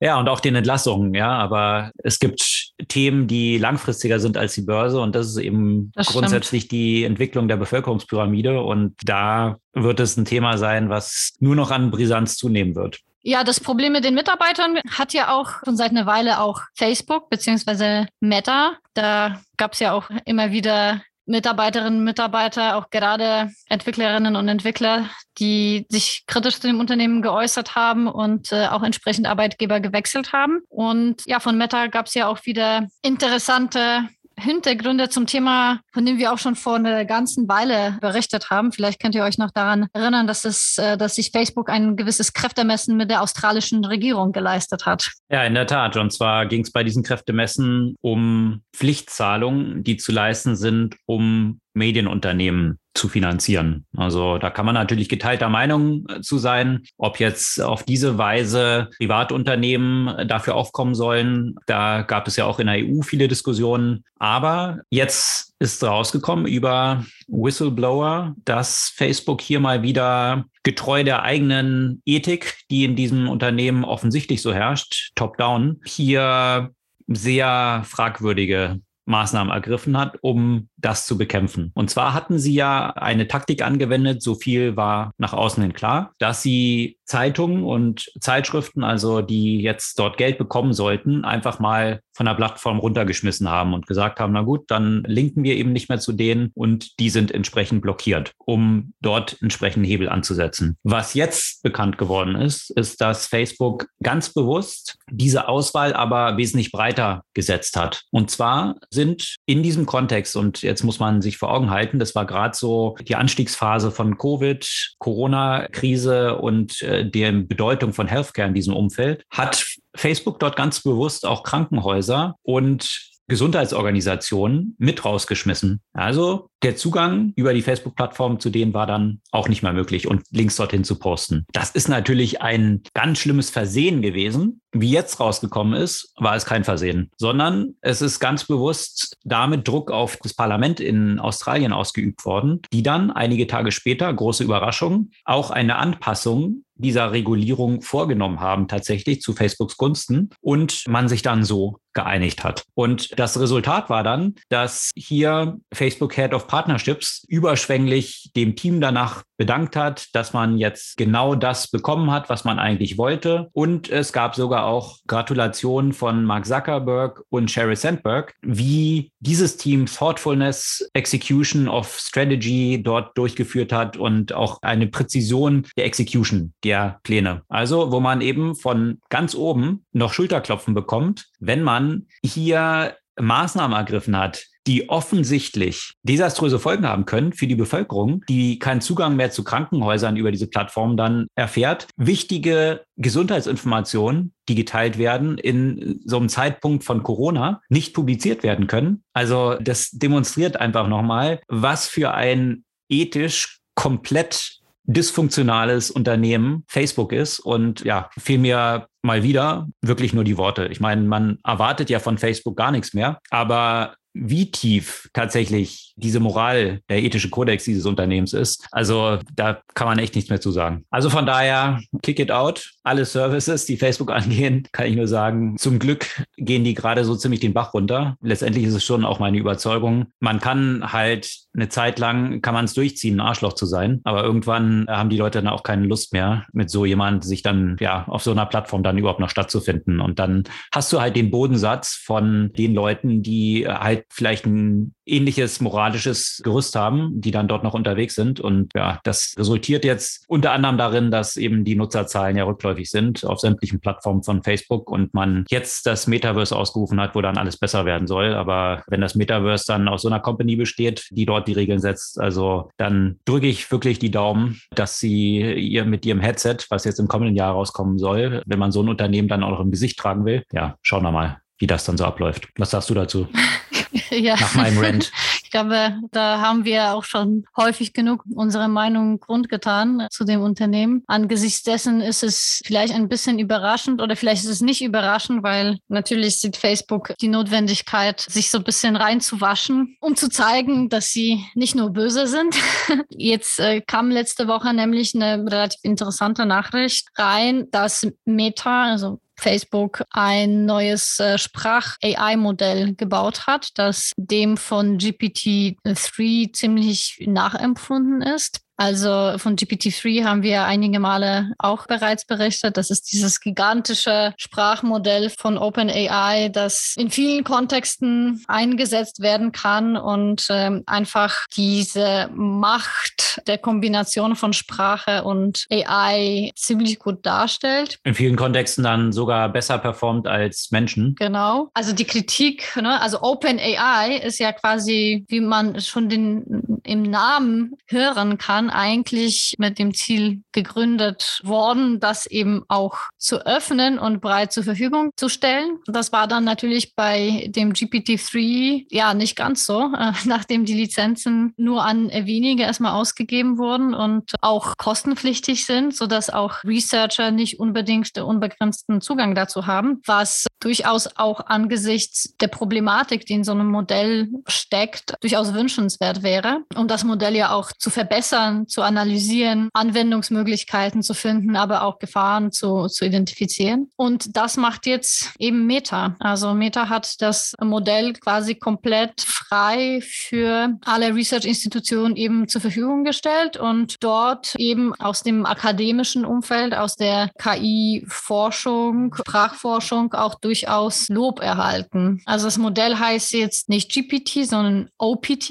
A: Ja, und auch den Entlassungen, ja. Aber es gibt Themen, die langfristiger sind als die Börse und das ist eben das grundsätzlich die Entwicklung der Bevölkerungspyramide. Und da wird es ein Thema sein, was nur noch an Brisanz zunehmen wird.
B: Ja, das Problem mit den Mitarbeitern hat ja auch schon seit einer Weile auch Facebook beziehungsweise Meta. Da gab es ja auch immer wieder Mitarbeiterinnen und Mitarbeiter, auch gerade Entwicklerinnen und Entwickler, die sich kritisch zu dem Unternehmen geäußert haben und äh, auch entsprechend Arbeitgeber gewechselt haben. Und ja, von Meta gab es ja auch wieder interessante Hintergründe zum Thema, von dem wir auch schon vor einer ganzen Weile berichtet haben. Vielleicht könnt ihr euch noch daran erinnern, dass es, äh, dass sich Facebook ein gewisses Kräftemessen mit der australischen Regierung geleistet hat.
A: Ja, in der Tat. Und zwar ging es bei diesen Kräftemessen um Pflichtzahlungen, die zu leisten sind, um Medienunternehmen zu finanzieren. Also da kann man natürlich geteilter Meinung äh, zu sein, ob jetzt auf diese Weise Privatunternehmen äh, dafür aufkommen sollen. Da gab es ja auch in der EU viele Diskussionen. Aber jetzt ist rausgekommen über Whistleblower, dass Facebook hier mal wieder getreu der eigenen Ethik, die in diesem Unternehmen offensichtlich so herrscht, top-down, hier sehr fragwürdige Maßnahmen ergriffen hat, um das zu bekämpfen. Und zwar hatten sie ja eine Taktik angewendet, so viel war nach außen hin klar, dass sie Zeitungen und Zeitschriften, also die jetzt dort Geld bekommen sollten, einfach mal von der Plattform runtergeschmissen haben und gesagt haben, na gut, dann linken wir eben nicht mehr zu denen und die sind entsprechend blockiert, um dort entsprechend Hebel anzusetzen. Was jetzt bekannt geworden ist, ist, dass Facebook ganz bewusst diese Auswahl aber wesentlich breiter gesetzt hat. Und zwar sind in diesem Kontext, und jetzt muss man sich vor Augen halten, das war gerade so die Anstiegsphase von Covid, Corona-Krise und äh, der Bedeutung von Healthcare in diesem Umfeld, hat Facebook dort ganz bewusst auch Krankenhäuser und Gesundheitsorganisationen mit rausgeschmissen. Also der Zugang über die Facebook-Plattform zu denen war dann auch nicht mehr möglich und Links dorthin zu posten. Das ist natürlich ein ganz schlimmes Versehen gewesen. Wie jetzt rausgekommen ist, war es kein Versehen, sondern es ist ganz bewusst damit Druck auf das Parlament in Australien ausgeübt worden, die dann einige Tage später, große Überraschung, auch eine Anpassung dieser Regulierung vorgenommen haben, tatsächlich zu Facebooks Gunsten und man sich dann so geeinigt hat. Und das Resultat war dann, dass hier Facebook Head of Partnerships überschwänglich dem Team danach bedankt hat, dass man jetzt genau das bekommen hat, was man eigentlich wollte. Und es gab sogar auch Gratulationen von Mark Zuckerberg und Sheryl Sandberg, wie dieses Team Thoughtfulness, Execution of Strategy dort durchgeführt hat und auch eine Präzision der Execution der Pläne. Also, wo man eben von ganz oben noch Schulterklopfen bekommt, wenn man hier Maßnahmen ergriffen hat, die offensichtlich desaströse Folgen haben können für die Bevölkerung, die keinen Zugang mehr zu Krankenhäusern über diese Plattform dann erfährt. Wichtige Gesundheitsinformationen, die geteilt werden, in so einem Zeitpunkt von Corona nicht publiziert werden können. Also das demonstriert einfach nochmal, was für ein ethisch komplett dysfunktionales Unternehmen Facebook ist und ja, vielmehr mal wieder wirklich nur die Worte. Ich meine, man erwartet ja von Facebook gar nichts mehr, aber wie tief tatsächlich diese Moral, der ethische Kodex dieses Unternehmens ist. Also da kann man echt nichts mehr zu sagen. Also von daher, kick it out. Alle Services, die Facebook angehen, kann ich nur sagen, zum Glück gehen die gerade so ziemlich den Bach runter. Letztendlich ist es schon auch meine Überzeugung. Man kann halt eine Zeit lang, kann man es durchziehen, ein Arschloch zu sein. Aber irgendwann haben die Leute dann auch keine Lust mehr, mit so jemand sich dann ja auf so einer Plattform dann überhaupt noch stattzufinden. Und dann hast du halt den Bodensatz von den Leuten, die halt vielleicht ein ähnliches moralisches Gerüst haben, die dann dort noch unterwegs sind. Und ja, das resultiert jetzt unter anderem darin, dass eben die Nutzerzahlen ja rückläufig sind auf sämtlichen Plattformen von Facebook und man jetzt das Metaverse ausgerufen hat, wo dann alles besser werden soll. Aber wenn das Metaverse dann aus so einer Company besteht, die dort die Regeln setzt, also dann drücke ich wirklich die Daumen, dass sie ihr mit ihrem Headset, was jetzt im kommenden Jahr rauskommen soll, wenn man so ein Unternehmen dann auch noch im Gesicht tragen will, ja, schauen wir mal, wie das dann so abläuft. Was sagst du dazu?
B: ja. nach meinem Rant. Ich glaube, da haben wir auch schon häufig genug unsere Meinung grundgetan zu dem Unternehmen. Angesichts dessen ist es vielleicht ein bisschen überraschend oder vielleicht ist es nicht überraschend, weil natürlich sieht Facebook die Notwendigkeit, sich so ein bisschen reinzuwaschen, um zu zeigen, dass sie nicht nur böse sind. Jetzt äh, kam letzte Woche nämlich eine relativ interessante Nachricht rein, dass Meta, also Facebook ein neues äh, Sprach-AI-Modell gebaut hat, das dem von GPT-3 ziemlich nachempfunden ist. Also von GPT-3 haben wir einige Male auch bereits berichtet. Das ist dieses gigantische Sprachmodell von OpenAI, das in vielen Kontexten eingesetzt werden kann und ähm, einfach diese Macht der Kombination von Sprache und AI ziemlich gut darstellt.
A: In vielen Kontexten dann sogar besser performt als Menschen.
B: Genau. Also die Kritik, ne? also OpenAI ist ja quasi, wie man schon den, im Namen hören kann, dann eigentlich mit dem Ziel gegründet worden, das eben auch zu öffnen und breit zur Verfügung zu stellen. Das war dann natürlich bei dem GPT-3 ja nicht ganz so, äh, nachdem die Lizenzen nur an wenige erstmal ausgegeben wurden und auch kostenpflichtig sind, sodass auch Researcher nicht unbedingt unbegrenzten Zugang dazu haben, was durchaus auch angesichts der Problematik, die in so einem Modell steckt, durchaus wünschenswert wäre, um das Modell ja auch zu verbessern Daten zu analysieren, Anwendungsmöglichkeiten zu finden, aber auch Gefahren zu, zu identifizieren. Und das macht jetzt eben Meta. Also Meta hat das Modell quasi komplett frei für alle Research-Institutionen eben zur Verfügung gestellt und dort eben aus dem akademischen Umfeld, aus der KI-Forschung, Sprachforschung auch durchaus Lob erhalten. Also das Modell heißt jetzt nicht GPT, sondern OPT,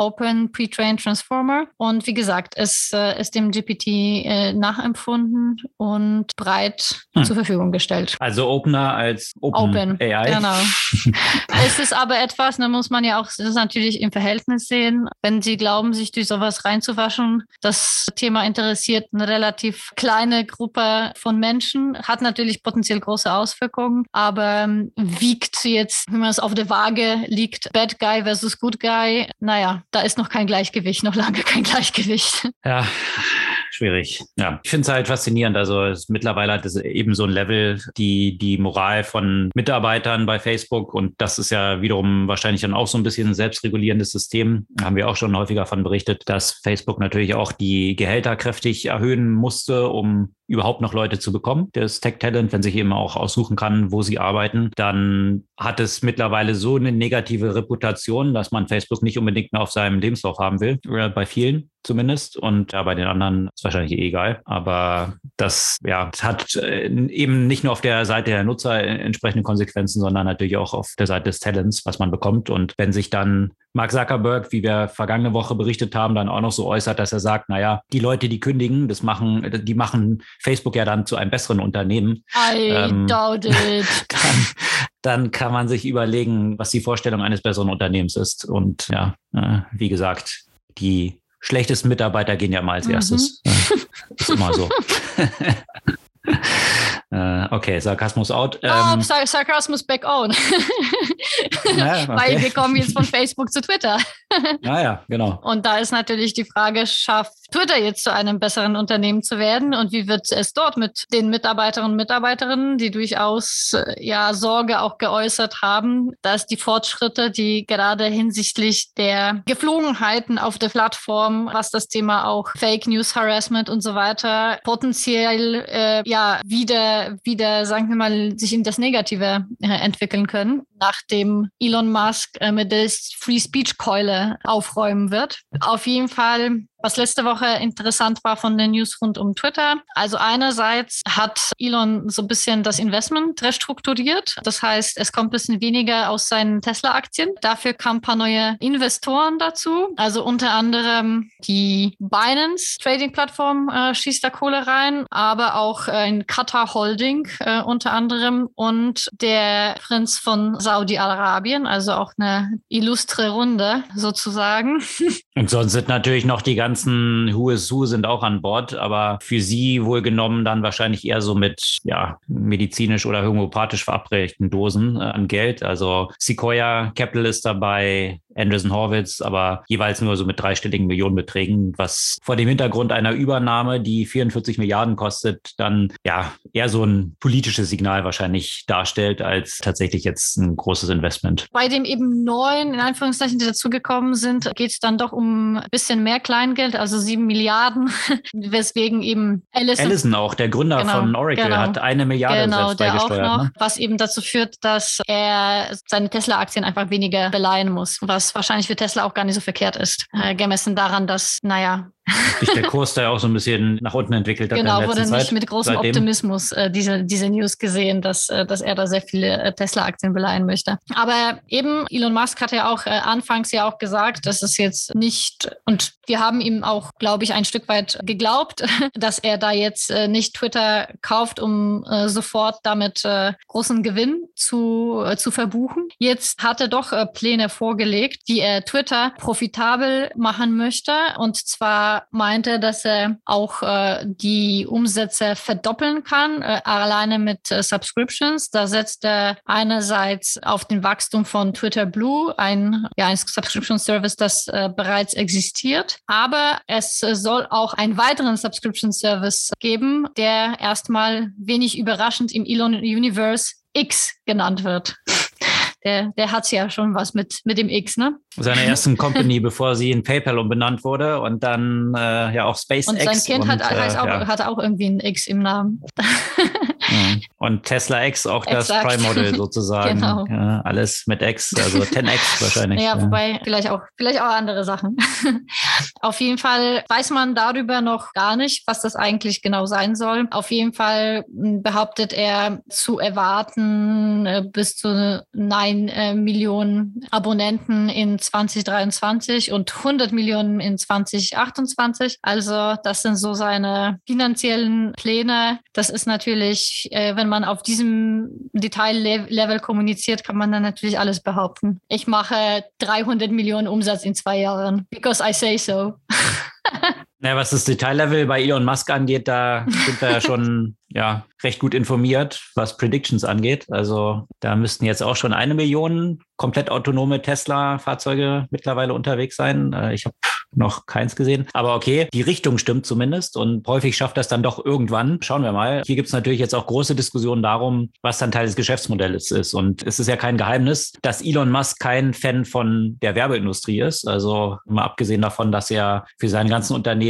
B: Open Pre-Trained Transformer. Und wie gesagt, es äh, ist dem GPT äh, nachempfunden und breit hm. zur Verfügung gestellt.
A: Also Opener als Open, Open AI.
B: Genau. es ist aber etwas, da muss man ja auch das natürlich im Verhältnis sehen. Wenn Sie glauben, sich durch sowas reinzuwaschen, das Thema interessiert eine relativ kleine Gruppe von Menschen, hat natürlich potenziell große Auswirkungen, aber ähm, wiegt jetzt, wenn man es auf der Waage liegt, Bad Guy versus Good Guy, naja, da ist noch kein Gleichgewicht, noch lange kein Gleichgewicht.
A: Ja, schwierig. Ja, ich finde es halt faszinierend. Also mittlerweile hat es eben so ein Level, die, die Moral von Mitarbeitern bei Facebook und das ist ja wiederum wahrscheinlich dann auch so ein bisschen ein selbstregulierendes System. Da haben wir auch schon häufiger davon berichtet, dass Facebook natürlich auch die Gehälter kräftig erhöhen musste, um überhaupt noch Leute zu bekommen, das Tech-Talent, wenn sich eben auch aussuchen kann, wo sie arbeiten, dann hat es mittlerweile so eine negative Reputation, dass man Facebook nicht unbedingt mehr auf seinem Lebenslauf haben will, äh, bei vielen zumindest. Und ja, bei den anderen ist wahrscheinlich eh egal. Aber das ja, hat äh, eben nicht nur auf der Seite der Nutzer entsprechende Konsequenzen, sondern natürlich auch auf der Seite des Talents, was man bekommt. Und wenn sich dann Mark Zuckerberg, wie wir vergangene Woche berichtet haben, dann auch noch so äußert, dass er sagt, naja, die Leute, die kündigen, das machen, die machen Facebook ja dann zu einem besseren Unternehmen.
B: I ähm, doubt it.
A: Dann, dann kann man sich überlegen, was die Vorstellung eines besseren Unternehmens ist. Und ja, äh, wie gesagt, die schlechtesten Mitarbeiter gehen ja immer als mhm. erstes. ist immer so. Äh, okay, Sarkasmus out.
B: Ähm, oh, Sar Sarkasmus back on. ja, okay. Weil wir kommen jetzt von Facebook zu Twitter.
A: ah ja, genau.
B: Und da ist natürlich die Frage, schafft Twitter jetzt zu einem besseren Unternehmen zu werden und wie wird es dort mit den Mitarbeiterinnen und Mitarbeiterinnen, die durchaus äh, ja Sorge auch geäußert haben, dass die Fortschritte, die gerade hinsichtlich der Geflogenheiten auf der Plattform, was das Thema auch Fake News Harassment und so weiter potenziell äh, ja wieder wieder sagen wir mal sich in das Negative äh, entwickeln können, nachdem Elon Musk äh, mit der Free Speech Keule aufräumen wird. Auf jeden Fall was letzte Woche interessant war von den News rund um Twitter. Also einerseits hat Elon so ein bisschen das Investment restrukturiert. Das heißt, es kommt ein bisschen weniger aus seinen Tesla-Aktien. Dafür kamen ein paar neue Investoren dazu. Also unter anderem die Binance Trading-Plattform äh, schießt da Kohle rein, aber auch äh, ein Qatar Holding äh, unter anderem und der Prinz von Saudi-Arabien, also auch eine illustre Runde sozusagen.
A: Und sonst sind natürlich noch die ganzen ganzen Who is Who sind auch an Bord, aber für sie wohl genommen dann wahrscheinlich eher so mit ja, medizinisch oder homöopathisch verabredeten Dosen äh, an Geld. Also Sequoia Capital ist dabei, Anderson Horwitz, aber jeweils nur so mit dreistelligen Millionenbeträgen, was vor dem Hintergrund einer Übernahme, die 44 Milliarden kostet, dann ja eher so ein politisches Signal wahrscheinlich darstellt, als tatsächlich jetzt ein großes Investment.
B: Bei dem eben neuen, in Anführungszeichen, die dazugekommen sind, geht es dann doch um ein bisschen mehr Kleingeld, also sieben Milliarden, weswegen eben
A: Allison, Allison auch, der Gründer genau, von Oracle, genau, hat eine Milliarde genau, selbst beigesteuert. Auch noch,
B: ne? Was eben dazu führt, dass er seine Tesla-Aktien einfach weniger beleihen muss, was wahrscheinlich für Tesla auch gar nicht so verkehrt ist, äh, gemessen daran, dass, naja,
A: sich der Kurs da ja auch so ein bisschen nach unten entwickelt
B: hat. Genau, wurde Zeit. nicht mit großem Seitdem. Optimismus äh, diese, diese News gesehen, dass, äh, dass er da sehr viele äh, Tesla-Aktien beleihen möchte. Aber eben, Elon Musk hat ja auch äh, anfangs ja auch gesagt, dass es jetzt nicht, und wir haben ihm auch, glaube ich, ein Stück weit geglaubt, dass er da jetzt äh, nicht Twitter kauft, um äh, sofort damit großen Gewinn zu, zu verbuchen. Jetzt hat er doch Pläne vorgelegt, die er Twitter profitabel machen möchte, und zwar meinte, dass er auch äh, die Umsätze verdoppeln kann, äh, alleine mit äh, Subscriptions. Da setzt er einerseits auf den Wachstum von Twitter Blue, ein, ja, ein Subscription Service, das äh, bereits existiert. Aber es soll auch einen weiteren Subscription Service geben, der erstmal wenig überraschend im Elon Universe X genannt wird. Der, der hat ja schon was mit, mit dem X, ne?
A: Seiner ersten Company, bevor sie in PayPal umbenannt wurde und dann äh, ja auch SpaceX.
B: Und sein Kind und, hat, heißt auch, ja. hat auch irgendwie ein X im Namen.
A: Und Tesla X auch Exakt. das Prime Model sozusagen. genau. Ja, alles mit X, also 10X wahrscheinlich.
B: Ja, wobei vielleicht auch, vielleicht auch andere Sachen. Auf jeden Fall weiß man darüber noch gar nicht, was das eigentlich genau sein soll. Auf jeden Fall hm, behauptet er zu erwarten äh, bis zu 9 äh, Millionen Abonnenten in 2023 und 100 Millionen in 2028. Also das sind so seine finanziellen Pläne. Das ist natürlich, äh, wenn man auf diesem Detaillevel kommuniziert, kann man dann natürlich alles behaupten. Ich mache 300 Millionen Umsatz in zwei Jahren, because I say so.
A: Ja, was das Detaillevel bei Elon Musk angeht, da sind wir ja schon ja, recht gut informiert, was Predictions angeht. Also da müssten jetzt auch schon eine Million komplett autonome Tesla-Fahrzeuge mittlerweile unterwegs sein. Äh, ich habe noch keins gesehen. Aber okay, die Richtung stimmt zumindest und häufig schafft das dann doch irgendwann. Schauen wir mal. Hier gibt es natürlich jetzt auch große Diskussionen darum, was dann Teil des Geschäftsmodells ist. Und es ist ja kein Geheimnis, dass Elon Musk kein Fan von der Werbeindustrie ist. Also mal abgesehen davon, dass er für seine ganzen Unternehmen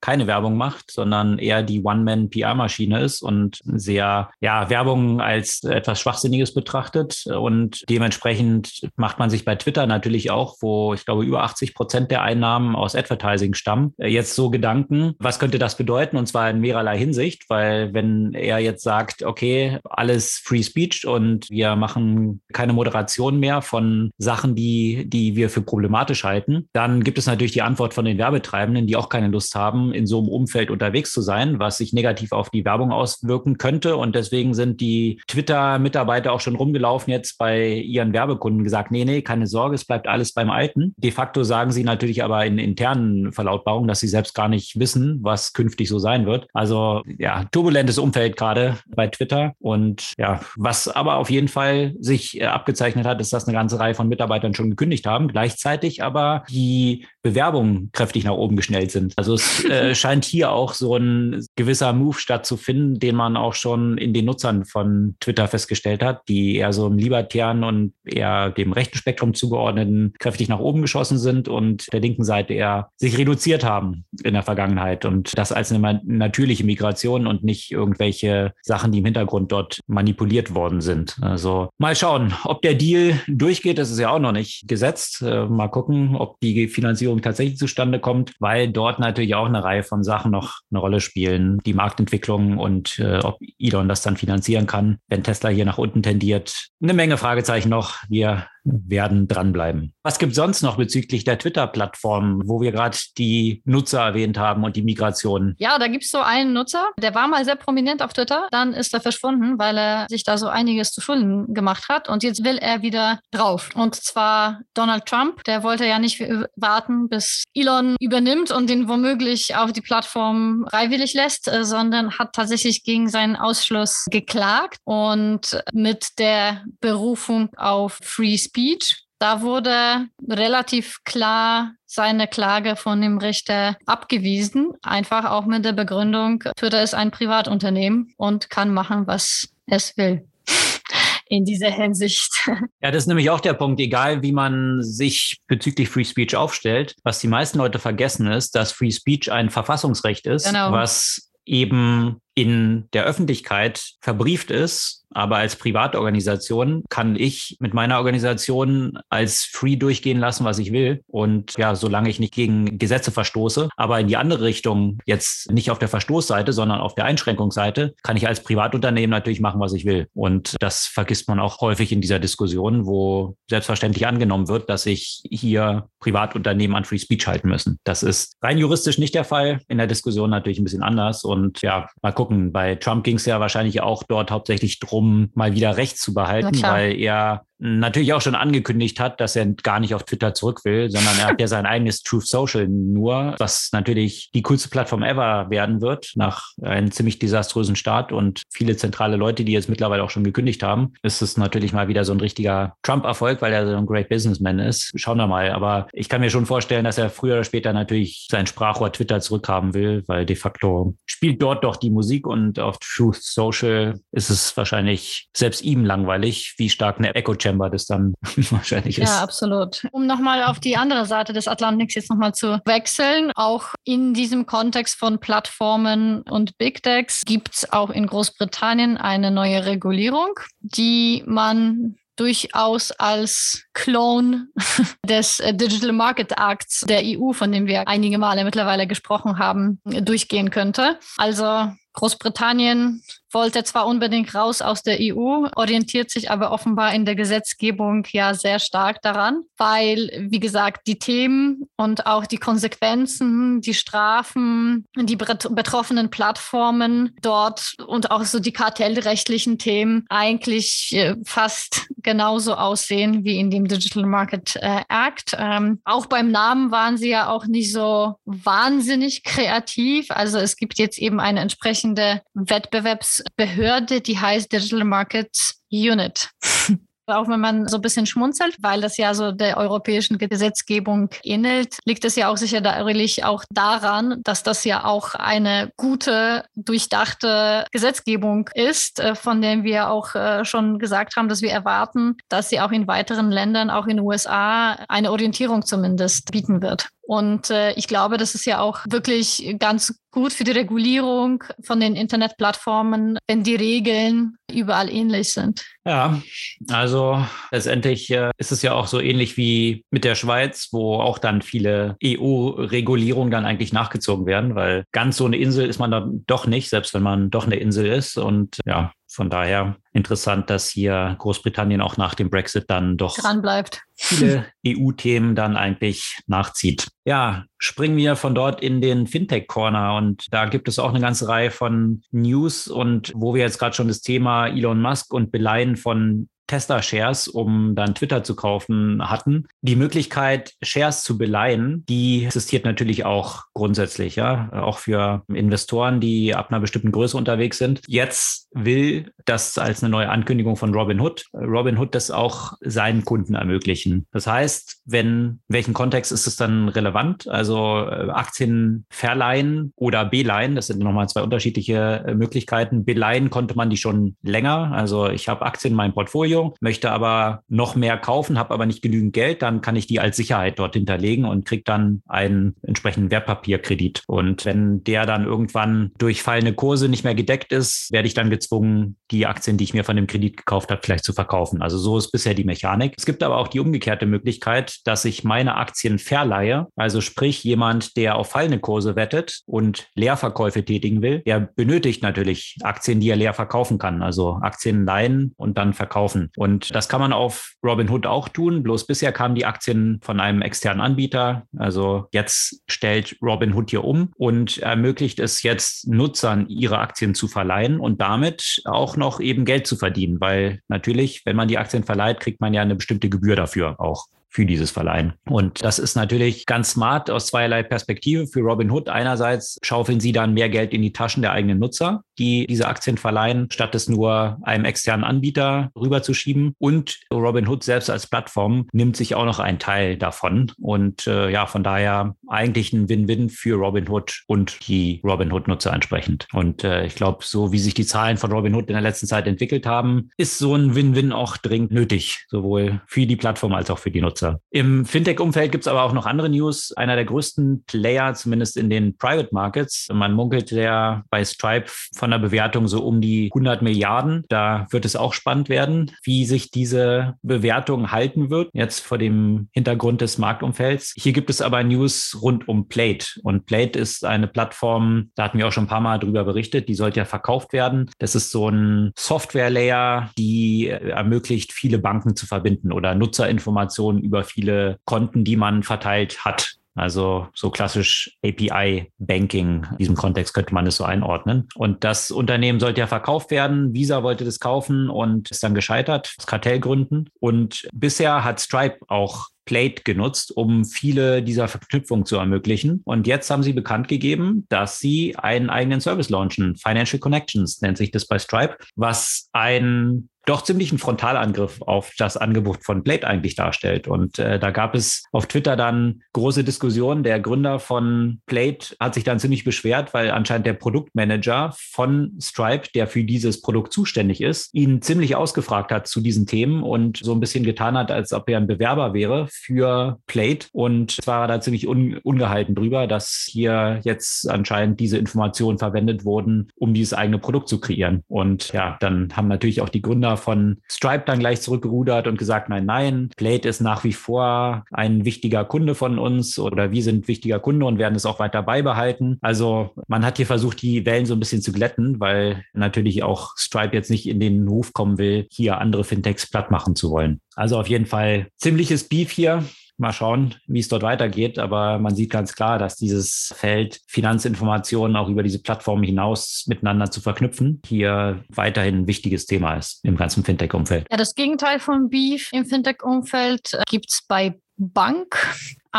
A: keine Werbung macht, sondern eher die One-Man-PR-Maschine ist und sehr, ja, Werbung als etwas Schwachsinniges betrachtet. Und dementsprechend macht man sich bei Twitter natürlich auch, wo ich glaube über 80 Prozent der Einnahmen aus Advertising stammen, äh, jetzt so Gedanken, was könnte das bedeuten? Und zwar in mehrerlei Hinsicht, weil wenn er jetzt sagt, okay, alles Free Speech und wir machen keine Moderation mehr von Sachen, die, die wir für problematisch halten, dann gibt es natürlich die Antwort von den Werbetreibenden, die auch keine Lust haben, in so einem Umfeld unterwegs zu sein, was sich negativ auf die Werbung auswirken könnte. Und deswegen sind die Twitter-Mitarbeiter auch schon rumgelaufen jetzt bei ihren Werbekunden gesagt, nee, nee, keine Sorge, es bleibt alles beim Alten. De facto sagen sie natürlich aber in internen Verlautbarungen, dass sie selbst gar nicht wissen, was künftig so sein wird. Also ja, turbulentes Umfeld gerade bei Twitter. Und ja, was aber auf jeden Fall sich äh, abgezeichnet hat, ist, dass eine ganze Reihe von Mitarbeitern schon gekündigt haben. Gleichzeitig aber die Bewerbungen kräftig nach oben geschnellt sind. Also es äh, scheint hier auch so ein gewisser Move stattzufinden, den man auch schon in den Nutzern von Twitter festgestellt hat, die eher so im libertären und eher dem rechten Spektrum zugeordneten kräftig nach oben geschossen sind und der linken Seite eher sich reduziert haben in der Vergangenheit und das als eine natürliche Migration und nicht irgendwelche Sachen, die im Hintergrund dort manipuliert worden sind. Also mal schauen, ob der Deal durchgeht. Das ist ja auch noch nicht gesetzt. Äh, mal gucken, ob die Finanzierung tatsächlich zustande kommt, weil dort natürlich auch eine Reihe von Sachen noch eine Rolle spielen. Die Marktentwicklung und äh, ob Elon das dann finanzieren kann, wenn Tesla hier nach unten tendiert. Eine Menge Fragezeichen noch. Wir werden dranbleiben. Was gibt sonst noch bezüglich der Twitter-Plattform, wo wir gerade die Nutzer erwähnt haben und die Migration?
B: Ja, da gibt es so einen Nutzer, der war mal sehr prominent auf Twitter, dann ist er verschwunden, weil er sich da so einiges zu Schulden gemacht hat und jetzt will er wieder drauf. Und zwar Donald Trump, der wollte ja nicht warten, bis Elon übernimmt und den womöglich auf die Plattform freiwillig lässt, äh, sondern hat tatsächlich gegen seinen Ausschluss geklagt und mit der Berufung auf Free Speech Speech. Da wurde relativ klar seine Klage von dem Richter abgewiesen, einfach auch mit der Begründung, Twitter ist ein Privatunternehmen und kann machen, was es will in dieser Hinsicht.
A: Ja, das ist nämlich auch der Punkt, egal wie man sich bezüglich Free Speech aufstellt, was die meisten Leute vergessen ist, dass Free Speech ein Verfassungsrecht ist, genau. was eben in der Öffentlichkeit verbrieft ist aber als Privatorganisation kann ich mit meiner Organisation als free durchgehen lassen, was ich will. Und ja, solange ich nicht gegen Gesetze verstoße, aber in die andere Richtung, jetzt nicht auf der Verstoßseite, sondern auf der Einschränkungsseite, kann ich als Privatunternehmen natürlich machen, was ich will. Und das vergisst man auch häufig in dieser Diskussion, wo selbstverständlich angenommen wird, dass sich hier Privatunternehmen an Free Speech halten müssen. Das ist rein juristisch nicht der Fall. In der Diskussion natürlich ein bisschen anders. Und ja, mal gucken. Bei Trump ging es ja wahrscheinlich auch dort hauptsächlich drum, um mal wieder Recht zu behalten, weil er natürlich auch schon angekündigt hat, dass er gar nicht auf Twitter zurück will, sondern er hat ja sein eigenes Truth Social nur, was natürlich die coolste Plattform ever werden wird, nach einem ziemlich desaströsen Start und viele zentrale Leute, die jetzt mittlerweile auch schon gekündigt haben, ist es natürlich mal wieder so ein richtiger Trump-Erfolg, weil er so ein Great Businessman ist. Schauen wir mal. Aber ich kann mir schon vorstellen, dass er früher oder später natürlich sein Sprachrohr Twitter zurückhaben will, weil de facto spielt dort doch die Musik und auf Truth Social ist es wahrscheinlich selbst ihm langweilig, wie stark eine Echo Chamber das dann wahrscheinlich
B: ist. Ja, absolut. Um nochmal auf die andere Seite des Atlantiks jetzt nochmal zu wechseln, auch in diesem Kontext von Plattformen und Big Techs gibt es auch in Großbritannien eine neue Regulierung, die man durchaus als Clone des äh, Digital Market Acts der EU, von dem wir einige Male mittlerweile gesprochen haben, durchgehen könnte. Also Großbritannien wollte zwar unbedingt raus aus der EU, orientiert sich aber offenbar in der Gesetzgebung ja sehr stark daran, weil, wie gesagt, die Themen und auch die Konsequenzen, die Strafen, die betroffenen Plattformen dort und auch so die kartellrechtlichen Themen eigentlich äh, fast genauso aussehen wie in dem Digital Market äh, Act. Ähm, auch beim Namen waren sie ja auch nicht so wahnsinnig kreativ. Also es gibt jetzt eben eine entsprechende Wettbewerbs Behörde, die heißt Digital Markets Unit. Auch wenn man so ein bisschen schmunzelt, weil das ja so der europäischen Gesetzgebung ähnelt, liegt es ja auch sicherlich auch daran, dass das ja auch eine gute, durchdachte Gesetzgebung ist, äh, von der wir auch äh, schon gesagt haben, dass wir erwarten, dass sie auch in weiteren Ländern, auch in den USA, eine Orientierung zumindest bieten wird. Und äh, ich glaube, das ist ja auch wirklich ganz gut für die Regulierung von den Internetplattformen, wenn die Regeln überall ähnlich sind.
A: Ja, also letztendlich äh, ist es ja auch so ähnlich wie mit der Schweiz, wo auch dann viele EU-Regulierungen dann eigentlich nachgezogen werden, weil ganz so eine Insel ist man dann doch nicht, selbst wenn man doch eine Insel ist. Und ja, von daher interessant, dass hier Großbritannien auch nach dem Brexit dann doch
B: dran bleibt.
A: Viele EU-Themen dann eigentlich nachzieht. Ja, springen wir von dort in den Fintech Corner und da gibt es auch eine ganze Reihe von News und wo wir jetzt gerade schon das Thema Elon Musk und Beleihen von Tesla-Shares, um dann Twitter zu kaufen, hatten. Die Möglichkeit, Shares zu beleihen, die existiert natürlich auch grundsätzlich, ja, auch für Investoren, die ab einer bestimmten Größe unterwegs sind. Jetzt will das als eine neue Ankündigung von Robinhood, Robinhood das auch seinen Kunden ermöglichen. Das heißt, wenn, in welchem Kontext ist es dann relevant? Also äh, Aktien verleihen oder beleihen, das sind nochmal zwei unterschiedliche äh, Möglichkeiten. Beleihen konnte man die schon länger. Also ich habe Aktien in meinem Portfolio Portfolio, möchte aber noch mehr kaufen, habe aber nicht genügend Geld, dann kann ich die als Sicherheit dort hinterlegen und kriege dann einen entsprechenden Wertpapierkredit. Und wenn der dann irgendwann durch fallende Kurse nicht mehr gedeckt ist, werde ich dann gezwungen, die Aktien, die ich mir von dem Kredit gekauft habe, vielleicht zu verkaufen. Also so ist bisher die Mechanik. Es gibt aber auch die umgekehrte Möglichkeit, dass ich meine Aktien verleihe. Also sprich, jemand, der auf fallende Kurse wettet und Leerverkäufe tätigen will, der benötigt natürlich Aktien, die er leer verkaufen kann. Also Aktien leihen und dann verkaufen. Und das kann man auf Robinhood auch tun. Bloß bisher kamen die Aktien von einem externen Anbieter. Also jetzt stellt Robinhood hier um und ermöglicht es jetzt Nutzern, ihre Aktien zu verleihen und damit auch noch eben Geld zu verdienen. Weil natürlich, wenn man die Aktien verleiht, kriegt man ja eine bestimmte Gebühr dafür auch für dieses Verleihen. Und das ist natürlich ganz smart aus zweierlei Perspektive für Robinhood. Einerseits schaufeln sie dann mehr Geld in die Taschen der eigenen Nutzer, die diese Aktien verleihen, statt es nur einem externen Anbieter rüberzuschieben. Und Robinhood selbst als Plattform nimmt sich auch noch einen Teil davon. Und äh, ja, von daher eigentlich ein Win-Win für Robinhood und die Robinhood-Nutzer entsprechend. Und äh, ich glaube, so wie sich die Zahlen von Robinhood in der letzten Zeit entwickelt haben, ist so ein Win-Win auch dringend nötig, sowohl für die Plattform als auch für die Nutzer. Nutzer. Im Fintech-Umfeld gibt es aber auch noch andere News. Einer der größten Player, zumindest in den Private Markets. Man munkelt ja bei Stripe von der Bewertung so um die 100 Milliarden. Da wird es auch spannend werden, wie sich diese Bewertung halten wird, jetzt vor dem Hintergrund des Marktumfelds. Hier gibt es aber News rund um Plate. Und Plate ist eine Plattform, da hatten wir auch schon ein paar Mal drüber berichtet, die sollte ja verkauft werden. Das ist so ein Software-Layer, die ermöglicht, viele Banken zu verbinden oder Nutzerinformationen über viele Konten, die man verteilt hat. Also so klassisch API-Banking. In diesem Kontext könnte man es so einordnen. Und das Unternehmen sollte ja verkauft werden. Visa wollte das kaufen und ist dann gescheitert aus Kartellgründen. Und bisher hat Stripe auch Plate genutzt, um viele dieser Verknüpfungen zu ermöglichen. Und jetzt haben sie bekannt gegeben, dass sie einen eigenen Service launchen. Financial Connections nennt sich das bei Stripe, was ein doch ziemlich einen Frontalangriff auf das Angebot von Blade eigentlich darstellt. Und äh, da gab es auf Twitter dann große Diskussionen. Der Gründer von Blade hat sich dann ziemlich beschwert, weil anscheinend der Produktmanager von Stripe, der für dieses Produkt zuständig ist, ihn ziemlich ausgefragt hat zu diesen Themen und so ein bisschen getan hat, als ob er ein Bewerber wäre für Plate. Und zwar war da ziemlich un ungehalten drüber, dass hier jetzt anscheinend diese Informationen verwendet wurden, um dieses eigene Produkt zu kreieren. Und ja, dann haben natürlich auch die Gründer von Stripe dann gleich zurückgerudert und gesagt, nein, nein, Plate ist nach wie vor ein wichtiger Kunde von uns oder wir sind wichtiger Kunde und werden es auch weiter beibehalten. Also man hat hier versucht, die Wellen so ein bisschen zu glätten, weil natürlich auch Stripe jetzt nicht in den Ruf kommen will, hier andere Fintechs platt machen zu wollen. Also auf jeden Fall ziemliches Beef hier. Mal schauen, wie es dort weitergeht. Aber man sieht ganz klar, dass dieses Feld Finanzinformationen auch über diese Plattform hinaus miteinander zu verknüpfen hier weiterhin ein wichtiges Thema ist im ganzen Fintech-Umfeld.
B: Ja, das Gegenteil von Beef im Fintech-Umfeld gibt es bei Bank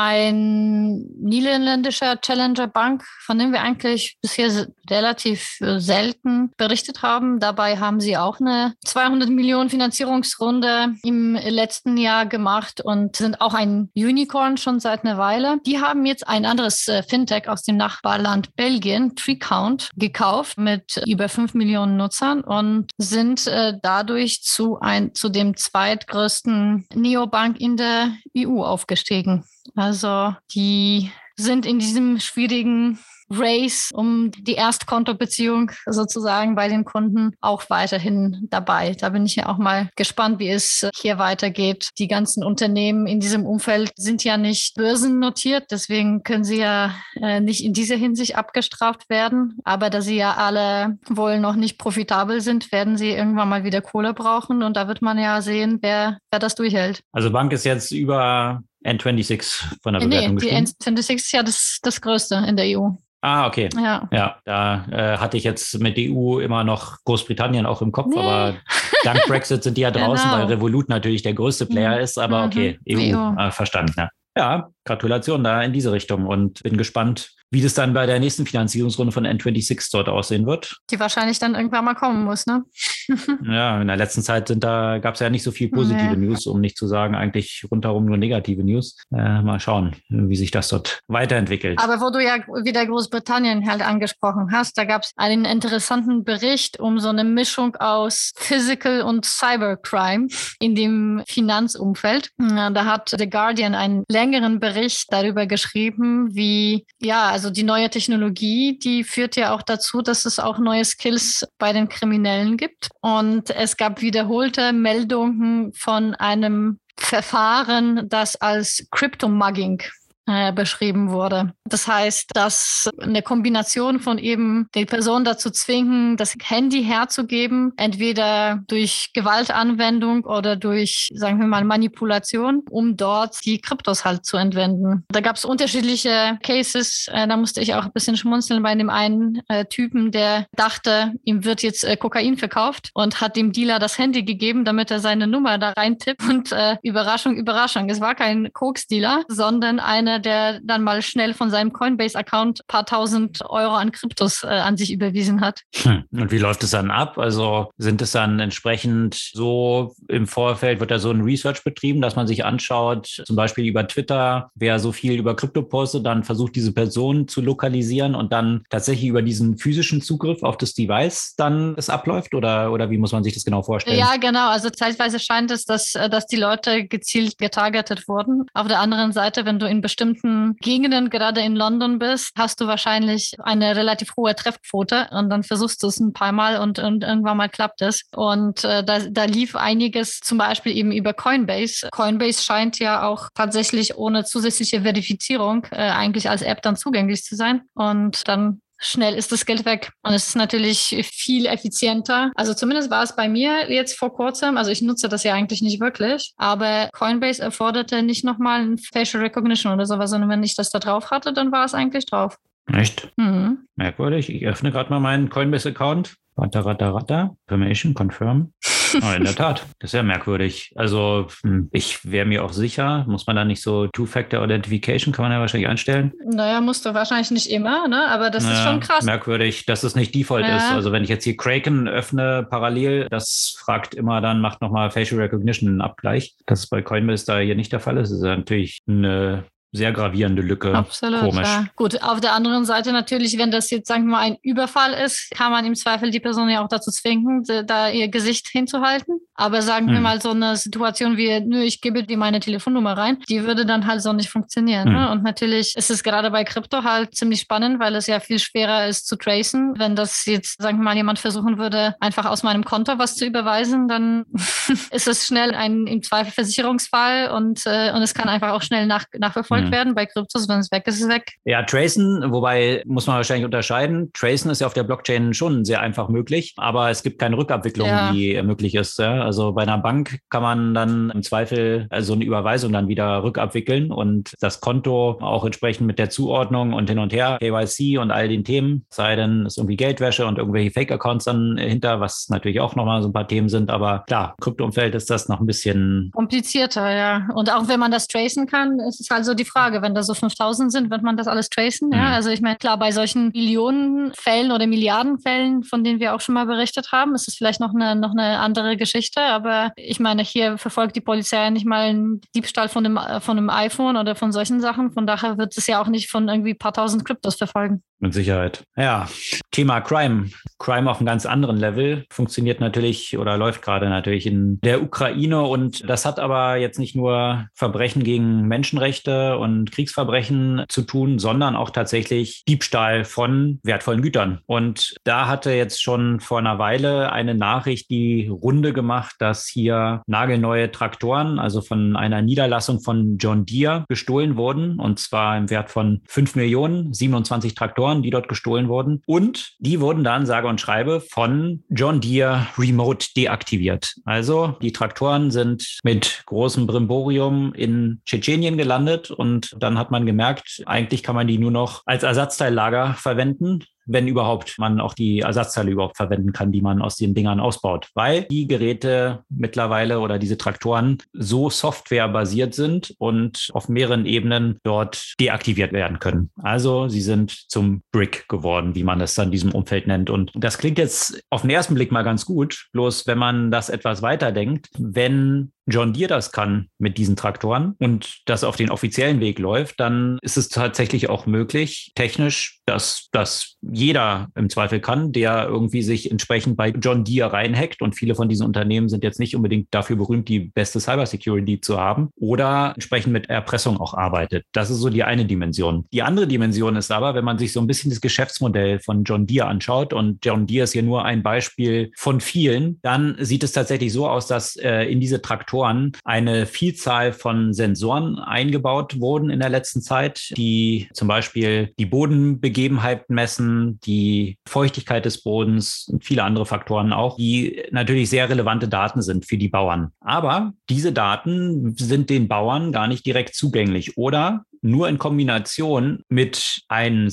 B: ein niederländischer Challenger Bank, von dem wir eigentlich bisher relativ äh, selten berichtet haben. Dabei haben sie auch eine 200 Millionen Finanzierungsrunde im letzten Jahr gemacht und sind auch ein Unicorn schon seit einer Weile. Die haben jetzt ein anderes äh, Fintech aus dem Nachbarland Belgien, TreeCount, gekauft mit über 5 Millionen Nutzern und sind äh, dadurch zu, ein, zu dem zweitgrößten Neobank in der EU aufgestiegen. Also die sind in diesem schwierigen Race um die Erstkontobeziehung sozusagen bei den Kunden auch weiterhin dabei. Da bin ich ja auch mal gespannt, wie es hier weitergeht. Die ganzen Unternehmen in diesem Umfeld sind ja nicht börsennotiert, deswegen können sie ja äh, nicht in dieser Hinsicht abgestraft werden. Aber da sie ja alle wohl noch nicht profitabel sind, werden sie irgendwann mal wieder Kohle brauchen und da wird man ja sehen, wer, wer das durchhält.
A: Also Bank ist jetzt über N26 von der
B: Bewertung Nee, die N26 ist ja das, das größte in der EU.
A: Ah, okay. Ja, ja da äh, hatte ich jetzt mit EU immer noch Großbritannien auch im Kopf, nee. aber dank Brexit sind die ja draußen, genau. weil Revolut natürlich der größte Player mhm. ist, aber okay, EU, EU. Äh, verstanden. Ja. ja, Gratulation da in diese Richtung und bin gespannt, wie das dann bei der nächsten Finanzierungsrunde von N26 dort aussehen wird.
B: Die wahrscheinlich dann irgendwann mal kommen muss, ne?
A: ja, in der letzten Zeit sind da, gab es ja nicht so viel positive nee. News, um nicht zu sagen, eigentlich rundherum nur negative News. Äh, mal schauen, wie sich das dort weiterentwickelt.
B: Aber wo du ja wieder Großbritannien halt angesprochen hast, da gab es einen interessanten Bericht um so eine Mischung aus Physical und Cybercrime in dem Finanzumfeld. Da hat The Guardian einen längeren Bericht darüber geschrieben, wie ja, also die neue Technologie, die führt ja auch dazu, dass es auch neue Skills bei den Kriminellen gibt. Und es gab wiederholte Meldungen von einem Verfahren, das als Crypto-Mugging äh, beschrieben wurde. Das heißt, dass eine Kombination von eben die Person dazu zwingen, das Handy herzugeben, entweder durch Gewaltanwendung oder durch, sagen wir mal, Manipulation, um dort die Kryptos halt zu entwenden. Da gab es unterschiedliche Cases. Äh, da musste ich auch ein bisschen schmunzeln bei dem einen äh, Typen, der dachte, ihm wird jetzt äh, Kokain verkauft und hat dem Dealer das Handy gegeben, damit er seine Nummer da reintippt. Und äh, Überraschung, Überraschung, es war kein Koks-Dealer, sondern einer, der dann mal schnell von seinem Coinbase-Account paar tausend Euro an Kryptos äh, an sich überwiesen hat.
A: Hm. Und wie läuft es dann ab? Also sind es dann entsprechend so im Vorfeld, wird da so ein Research betrieben, dass man sich anschaut, zum Beispiel über Twitter, wer so viel über Krypto postet, dann versucht diese Person zu lokalisieren und dann tatsächlich über diesen physischen Zugriff auf das Device dann es abläuft? Oder, oder wie muss man sich das genau vorstellen?
B: Ja, genau. Also zeitweise scheint es, dass, dass die Leute gezielt getargetet wurden. Auf der anderen Seite, wenn du in bestimmten bestimmten Gegenden, gerade in London bist, hast du wahrscheinlich eine relativ hohe Treffquote und dann versuchst du es ein paar Mal und, und irgendwann mal klappt es. Und äh, da, da lief einiges zum Beispiel eben über Coinbase. Coinbase scheint ja auch tatsächlich ohne zusätzliche Verifizierung äh, eigentlich als App dann zugänglich zu sein. Und dann schnell ist das Geld weg. Und es ist natürlich viel effizienter. Also zumindest war es bei mir jetzt vor kurzem. Also ich nutze das ja eigentlich nicht wirklich. Aber Coinbase erforderte nicht nochmal ein Facial Recognition oder sowas, sondern wenn ich das da drauf hatte, dann war es eigentlich drauf.
A: Echt? Mhm. Merkwürdig. Ich öffne gerade mal meinen Coinbase-Account. Ratter, ratter, ratter. Permission, confirm. In der Tat, das ist ja merkwürdig. Also hm, ich wäre mir auch sicher, muss man da nicht so Two-Factor-Authentification, kann man ja wahrscheinlich einstellen?
B: Naja, musst du wahrscheinlich nicht immer, ne? aber das naja, ist schon krass.
A: Merkwürdig, dass es nicht Default ja. ist. Also wenn ich jetzt hier Kraken öffne parallel, das fragt immer dann, macht nochmal Facial Recognition einen Abgleich. Das ist bei Coinbase da hier nicht der Fall ist. Das ist natürlich eine sehr gravierende Lücke.
B: Absolut. Komisch. Ja. Gut, auf der anderen Seite natürlich, wenn das jetzt, sagen wir mal, ein Überfall ist, kann man im Zweifel die Person ja auch dazu zwingen, da ihr Gesicht hinzuhalten. Aber sagen hm. wir mal so eine Situation wie, nö, ich gebe dir meine Telefonnummer rein, die würde dann halt so nicht funktionieren. Hm. Ne? Und natürlich ist es gerade bei Krypto halt ziemlich spannend, weil es ja viel schwerer ist zu tracen. Wenn das jetzt, sagen wir mal, jemand versuchen würde, einfach aus meinem Konto was zu überweisen, dann ist es schnell ein im Zweifel Versicherungsfall und, äh, und es kann einfach auch schnell nach, nachverfolgt verfolgt mhm. werden. Bei Kryptos, wenn es weg ist, ist es weg.
A: Ja, Tracen, wobei muss man wahrscheinlich unterscheiden. Tracen ist ja auf der Blockchain schon sehr einfach möglich, aber es gibt keine Rückabwicklung, ja. die möglich ist. Ja? Also bei einer Bank kann man dann im Zweifel also eine Überweisung dann wieder rückabwickeln und das Konto auch entsprechend mit der Zuordnung und hin und her, KYC und all den Themen, sei denn es irgendwie Geldwäsche und irgendwelche Fake-Accounts dann hinter, was natürlich auch nochmal so ein paar Themen sind. Aber klar, Kryptoumfeld ist das noch ein bisschen
B: komplizierter, ja. Und auch wenn man das tracen kann, ist es also die Frage, wenn da so 5000 sind, wird man das alles tracen? Ja, mhm. also ich meine, klar, bei solchen Millionenfällen oder Milliardenfällen, von denen wir auch schon mal berichtet haben, ist es vielleicht noch eine, noch eine andere Geschichte. Aber ich meine, hier verfolgt die Polizei ja nicht mal einen Diebstahl von einem, von einem iPhone oder von solchen Sachen. Von daher wird es ja auch nicht von irgendwie ein paar tausend Kryptos verfolgen.
A: Mit Sicherheit. Ja, Thema Crime. Crime auf einem ganz anderen Level funktioniert natürlich oder läuft gerade natürlich in der Ukraine und das hat aber jetzt nicht nur Verbrechen gegen Menschenrechte und Kriegsverbrechen zu tun, sondern auch tatsächlich Diebstahl von wertvollen Gütern. Und da hatte jetzt schon vor einer Weile eine Nachricht die Runde gemacht, dass hier nagelneue Traktoren, also von einer Niederlassung von John Deere, gestohlen wurden und zwar im Wert von 5 Millionen, 27 Traktoren Traktoren, die dort gestohlen wurden. Und die wurden dann, sage und schreibe, von John Deere Remote deaktiviert. Also die Traktoren sind mit großem Brimborium in Tschetschenien gelandet und dann hat man gemerkt, eigentlich kann man die nur noch als Ersatzteillager verwenden wenn überhaupt man auch die Ersatzteile überhaupt verwenden kann, die man aus den Dingern ausbaut. Weil die Geräte mittlerweile oder diese Traktoren so softwarebasiert sind und auf mehreren Ebenen dort deaktiviert werden können. Also sie sind zum Brick geworden, wie man es dann in diesem Umfeld nennt. Und das klingt jetzt auf den ersten Blick mal ganz gut. Bloß wenn man das etwas weiterdenkt, wenn John Deere das kann mit diesen Traktoren und das auf den offiziellen Weg läuft, dann ist es tatsächlich auch möglich, technisch, dass das jeder im Zweifel kann, der irgendwie sich entsprechend bei John Deere reinhackt. Und viele von diesen Unternehmen sind jetzt nicht unbedingt dafür berühmt, die beste Cybersecurity zu haben oder entsprechend mit Erpressung auch arbeitet. Das ist so die eine Dimension. Die andere Dimension ist aber, wenn man sich so ein bisschen das Geschäftsmodell von John Deere anschaut und John Deere ist hier nur ein Beispiel von vielen, dann sieht es tatsächlich so aus, dass äh, in diese Traktoren Sensoren eine Vielzahl von Sensoren eingebaut wurden in der letzten Zeit, die zum Beispiel die Bodenbegebenheit messen, die Feuchtigkeit des Bodens und viele andere Faktoren auch, die natürlich sehr relevante Daten sind für die Bauern. Aber diese Daten sind den Bauern gar nicht direkt zugänglich oder nur in Kombination mit einem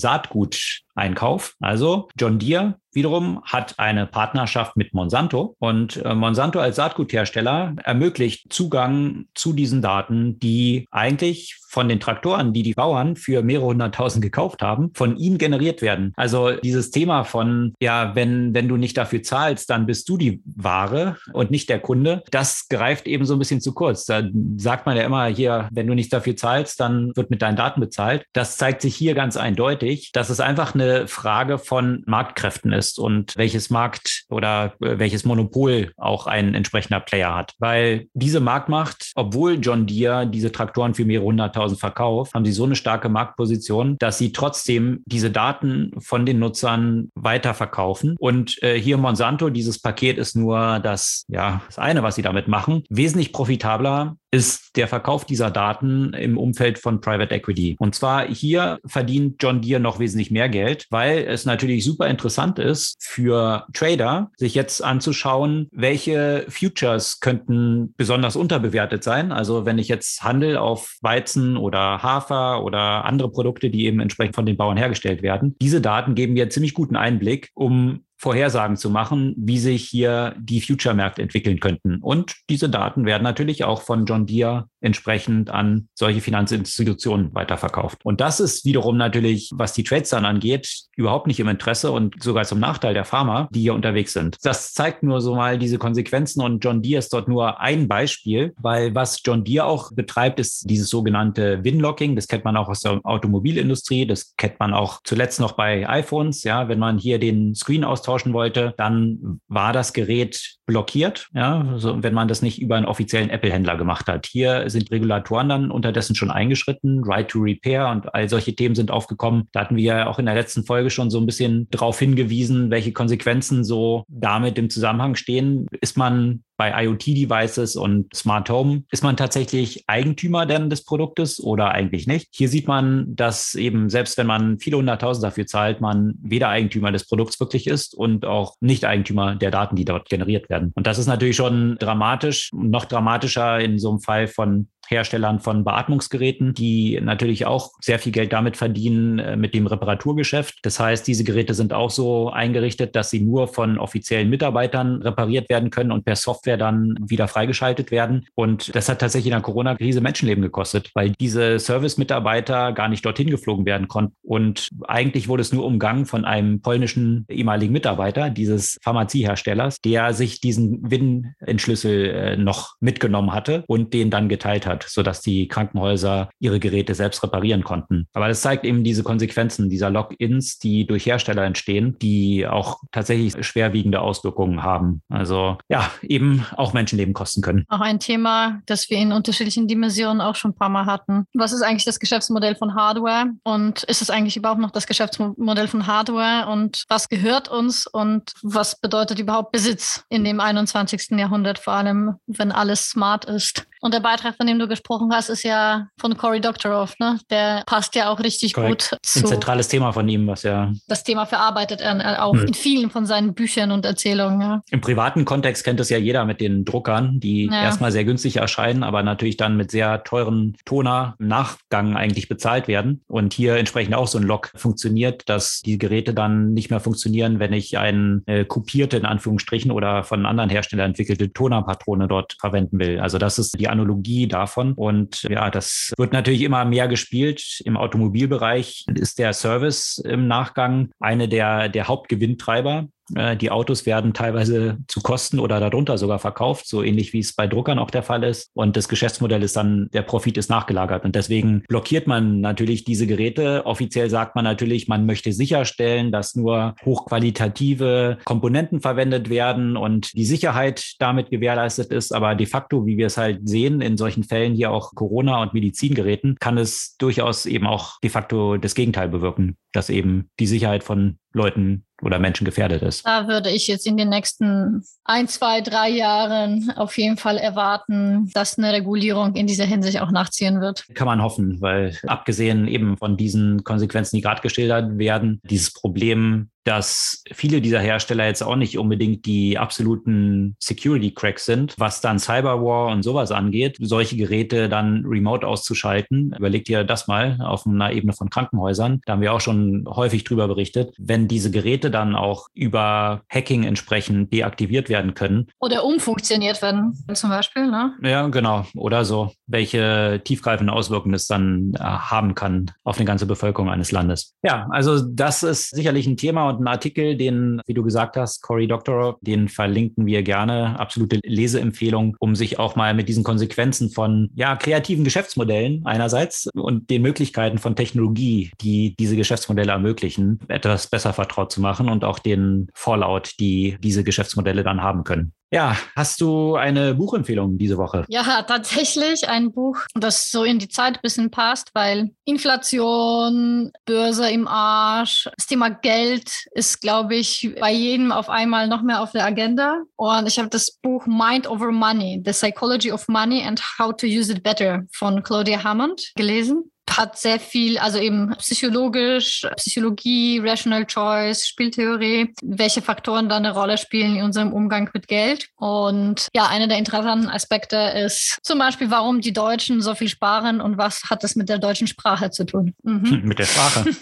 A: Saatguteinkauf. Also John Deere wiederum hat eine Partnerschaft mit Monsanto und äh, Monsanto als Saatguthersteller ermöglicht Zugang zu diesen Daten, die eigentlich von den Traktoren, die die Bauern für mehrere hunderttausend gekauft haben, von ihnen generiert werden. Also dieses Thema von, ja, wenn, wenn du nicht dafür zahlst, dann bist du die Ware und nicht der Kunde, das greift eben so ein bisschen zu kurz. Da sagt man ja immer hier, wenn du nicht dafür zahlst, dann wird mit deinen Daten bezahlt. Das zeigt sich hier ganz eindeutig, dass es einfach eine Frage von Marktkräften ist ist und welches Markt oder äh, welches Monopol auch ein entsprechender Player hat. Weil diese Marktmacht, obwohl John Deere diese Traktoren für mehrere hunderttausend verkauft, haben sie so eine starke Marktposition, dass sie trotzdem diese Daten von den Nutzern weiterverkaufen. Und äh, hier Monsanto, dieses Paket ist nur das, ja, das eine, was sie damit machen. Wesentlich profitabler ist der Verkauf dieser Daten im Umfeld von Private Equity. Und zwar hier verdient John Deere noch wesentlich mehr Geld, weil es natürlich super interessant ist für Trader, sich jetzt anzuschauen, welche Futures könnten besonders unterbewertet sein. Also wenn ich jetzt handel auf Weizen oder Hafer oder andere Produkte, die eben entsprechend von den Bauern hergestellt werden. Diese Daten geben mir ziemlich guten Einblick, um Vorhersagen zu machen, wie sich hier die Future-Märkte entwickeln könnten. Und diese Daten werden natürlich auch von John Deere entsprechend an solche Finanzinstitutionen weiterverkauft. Und das ist wiederum natürlich, was die Trades dann angeht, überhaupt nicht im Interesse und sogar zum Nachteil der Farmer, die hier unterwegs sind. Das zeigt nur so mal diese Konsequenzen und John Deere ist dort nur ein Beispiel, weil was John Deere auch betreibt, ist dieses sogenannte Winlocking. Das kennt man auch aus der Automobilindustrie. Das kennt man auch zuletzt noch bei iPhones. Ja, wenn man hier den Screen austauschen wollte, dann war das Gerät blockiert. Ja, also wenn man das nicht über einen offiziellen Apple-Händler gemacht hat. Hier sind Regulatoren dann unterdessen schon eingeschritten. Right to Repair und all solche Themen sind aufgekommen. Da hatten wir ja auch in der letzten Folge schon so ein bisschen darauf hingewiesen, welche Konsequenzen so damit im Zusammenhang stehen. Ist man bei IoT-Devices und Smart Home ist man tatsächlich Eigentümer denn des Produktes oder eigentlich nicht. Hier sieht man, dass eben selbst wenn man viele hunderttausend dafür zahlt, man weder Eigentümer des Produkts wirklich ist und auch nicht Eigentümer der Daten, die dort generiert werden. Und das ist natürlich schon dramatisch, noch dramatischer in so einem Fall von Herstellern von Beatmungsgeräten, die natürlich auch sehr viel Geld damit verdienen äh, mit dem Reparaturgeschäft. Das heißt, diese Geräte sind auch so eingerichtet, dass sie nur von offiziellen Mitarbeitern repariert werden können und per Software dann wieder freigeschaltet werden. Und das hat tatsächlich in der Corona-Krise Menschenleben gekostet, weil diese Service-Mitarbeiter gar nicht dorthin geflogen werden konnten. Und eigentlich wurde es nur umgangen von einem polnischen ehemaligen Mitarbeiter dieses Pharmazieherstellers, der sich diesen WIN-Entschlüssel äh, noch mitgenommen hatte und den dann geteilt hat hat, sodass die Krankenhäuser ihre Geräte selbst reparieren konnten. Aber das zeigt eben diese Konsequenzen dieser Logins, die durch Hersteller entstehen, die auch tatsächlich schwerwiegende Auswirkungen haben. Also ja, eben auch Menschenleben kosten können.
B: Auch ein Thema, das wir in unterschiedlichen Dimensionen auch schon ein paar Mal hatten. Was ist eigentlich das Geschäftsmodell von Hardware und ist es eigentlich überhaupt noch das Geschäftsmodell von Hardware und was gehört uns und was bedeutet überhaupt Besitz in dem 21. Jahrhundert, vor allem wenn alles smart ist? Und der Beitrag, von dem du gesprochen hast, ist ja von Cory Doctorow. Ne? Der passt ja auch richtig Korrekt. gut
A: zu. Ein zentrales Thema von ihm, was ja.
B: Das Thema verarbeitet er auch hm. in vielen von seinen Büchern und Erzählungen. Ja.
A: Im privaten Kontext kennt es ja jeder mit den Druckern, die ja. erstmal sehr günstig erscheinen, aber natürlich dann mit sehr teuren Toner im Nachgang eigentlich bezahlt werden. Und hier entsprechend auch so ein Log funktioniert, dass die Geräte dann nicht mehr funktionieren, wenn ich eine äh, kopierte, in Anführungsstrichen, oder von anderen Herstellern entwickelte Tonerpatrone dort verwenden will. Also das ist die die Analogie davon. Und ja, das wird natürlich immer mehr gespielt. Im Automobilbereich ist der Service im Nachgang eine der, der Hauptgewinntreiber. Äh, die Autos werden teilweise zu Kosten oder darunter sogar verkauft, so ähnlich wie es bei Druckern auch der Fall ist. Und das Geschäftsmodell ist dann, der Profit ist nachgelagert. Und deswegen blockiert man natürlich diese Geräte. Offiziell sagt man natürlich, man möchte sicherstellen, dass nur hochqualitative Komponenten verwendet werden und die Sicherheit damit gewährleistet ist. Aber de facto, wie wir es halt sehen, in solchen Fällen hier auch Corona- und Medizingeräten, kann es durchaus eben auch de facto das Gegenteil bewirken, dass eben die Sicherheit von Leuten oder Menschen gefährdet ist.
B: Da würde ich jetzt in den nächsten ein, zwei, drei Jahren auf jeden Fall erwarten, dass eine Regulierung in dieser Hinsicht auch nachziehen wird.
A: Kann man hoffen, weil abgesehen eben von diesen Konsequenzen, die gerade geschildert werden, dieses Problem dass viele dieser Hersteller jetzt auch nicht unbedingt die absoluten Security-Cracks sind, was dann Cyberwar und sowas angeht, solche Geräte dann remote auszuschalten. Überlegt ihr das mal auf einer Ebene von Krankenhäusern. Da haben wir auch schon häufig drüber berichtet. Wenn diese Geräte dann auch über Hacking entsprechend deaktiviert werden können.
B: Oder umfunktioniert werden, zum Beispiel, ne?
A: Ja, genau. Oder so. Welche tiefgreifenden Auswirkungen es dann äh, haben kann auf eine ganze Bevölkerung eines Landes. Ja, also das ist sicherlich ein Thema und und einen Artikel, den, wie du gesagt hast, Cory Doctorow, den verlinken wir gerne. Absolute Leseempfehlung, um sich auch mal mit diesen Konsequenzen von ja, kreativen Geschäftsmodellen einerseits und den Möglichkeiten von Technologie, die diese Geschäftsmodelle ermöglichen, etwas besser vertraut zu machen und auch den Fallout, die diese Geschäftsmodelle dann haben können. Ja, hast du eine Buchempfehlung diese Woche?
B: Ja, tatsächlich ein Buch, das so in die Zeit ein bisschen passt, weil Inflation, Börse im Arsch, das Thema Geld ist, glaube ich, bei jedem auf einmal noch mehr auf der Agenda. Und ich habe das Buch Mind Over Money, The Psychology of Money and How to Use It Better von Claudia Hammond gelesen hat sehr viel, also eben psychologisch, Psychologie, Rational Choice, Spieltheorie, welche Faktoren da eine Rolle spielen in unserem Umgang mit Geld. Und ja, einer der interessanten Aspekte ist zum Beispiel, warum die Deutschen so viel sparen und was hat das mit der deutschen Sprache zu tun.
A: Mhm. Mit der Sprache.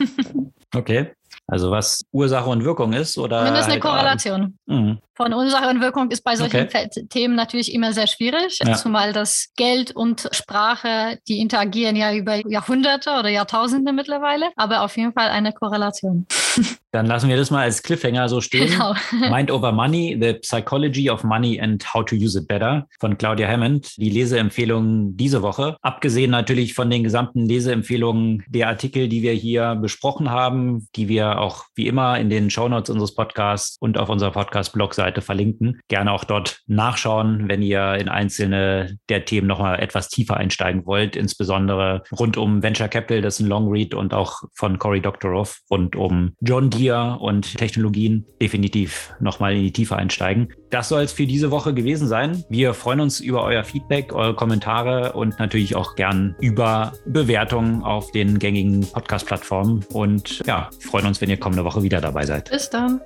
A: Okay. Also was Ursache und Wirkung ist oder?
B: Zumindest eine halt Korrelation. Mhm. Von und Wirkung ist bei solchen okay. Themen natürlich immer sehr schwierig, ja. zumal das Geld und Sprache, die interagieren ja über Jahrhunderte oder Jahrtausende mittlerweile, aber auf jeden Fall eine Korrelation.
A: Dann lassen wir das mal als Cliffhanger so stehen. Genau. Mind Over Money, The Psychology of Money and How to Use It Better von Claudia Hammond. Die Leseempfehlung diese Woche. Abgesehen natürlich von den gesamten Leseempfehlungen der Artikel, die wir hier besprochen haben, die wir auch wie immer in den Shownotes unseres Podcasts und auf unserer Podcast-Blog-Seite verlinken. Gerne auch dort nachschauen, wenn ihr in einzelne der Themen nochmal etwas tiefer einsteigen wollt, insbesondere rund um Venture Capital, das ist ein Long Read und auch von Cory Doctorow rund um John Deere und Technologien definitiv nochmal in die Tiefe einsteigen. Das soll es für diese Woche gewesen sein. Wir freuen uns über euer Feedback, eure Kommentare und natürlich auch gern über Bewertungen auf den gängigen Podcast-Plattformen. Und ja, freuen uns, wenn ihr kommende Woche wieder dabei seid.
B: Bis dann.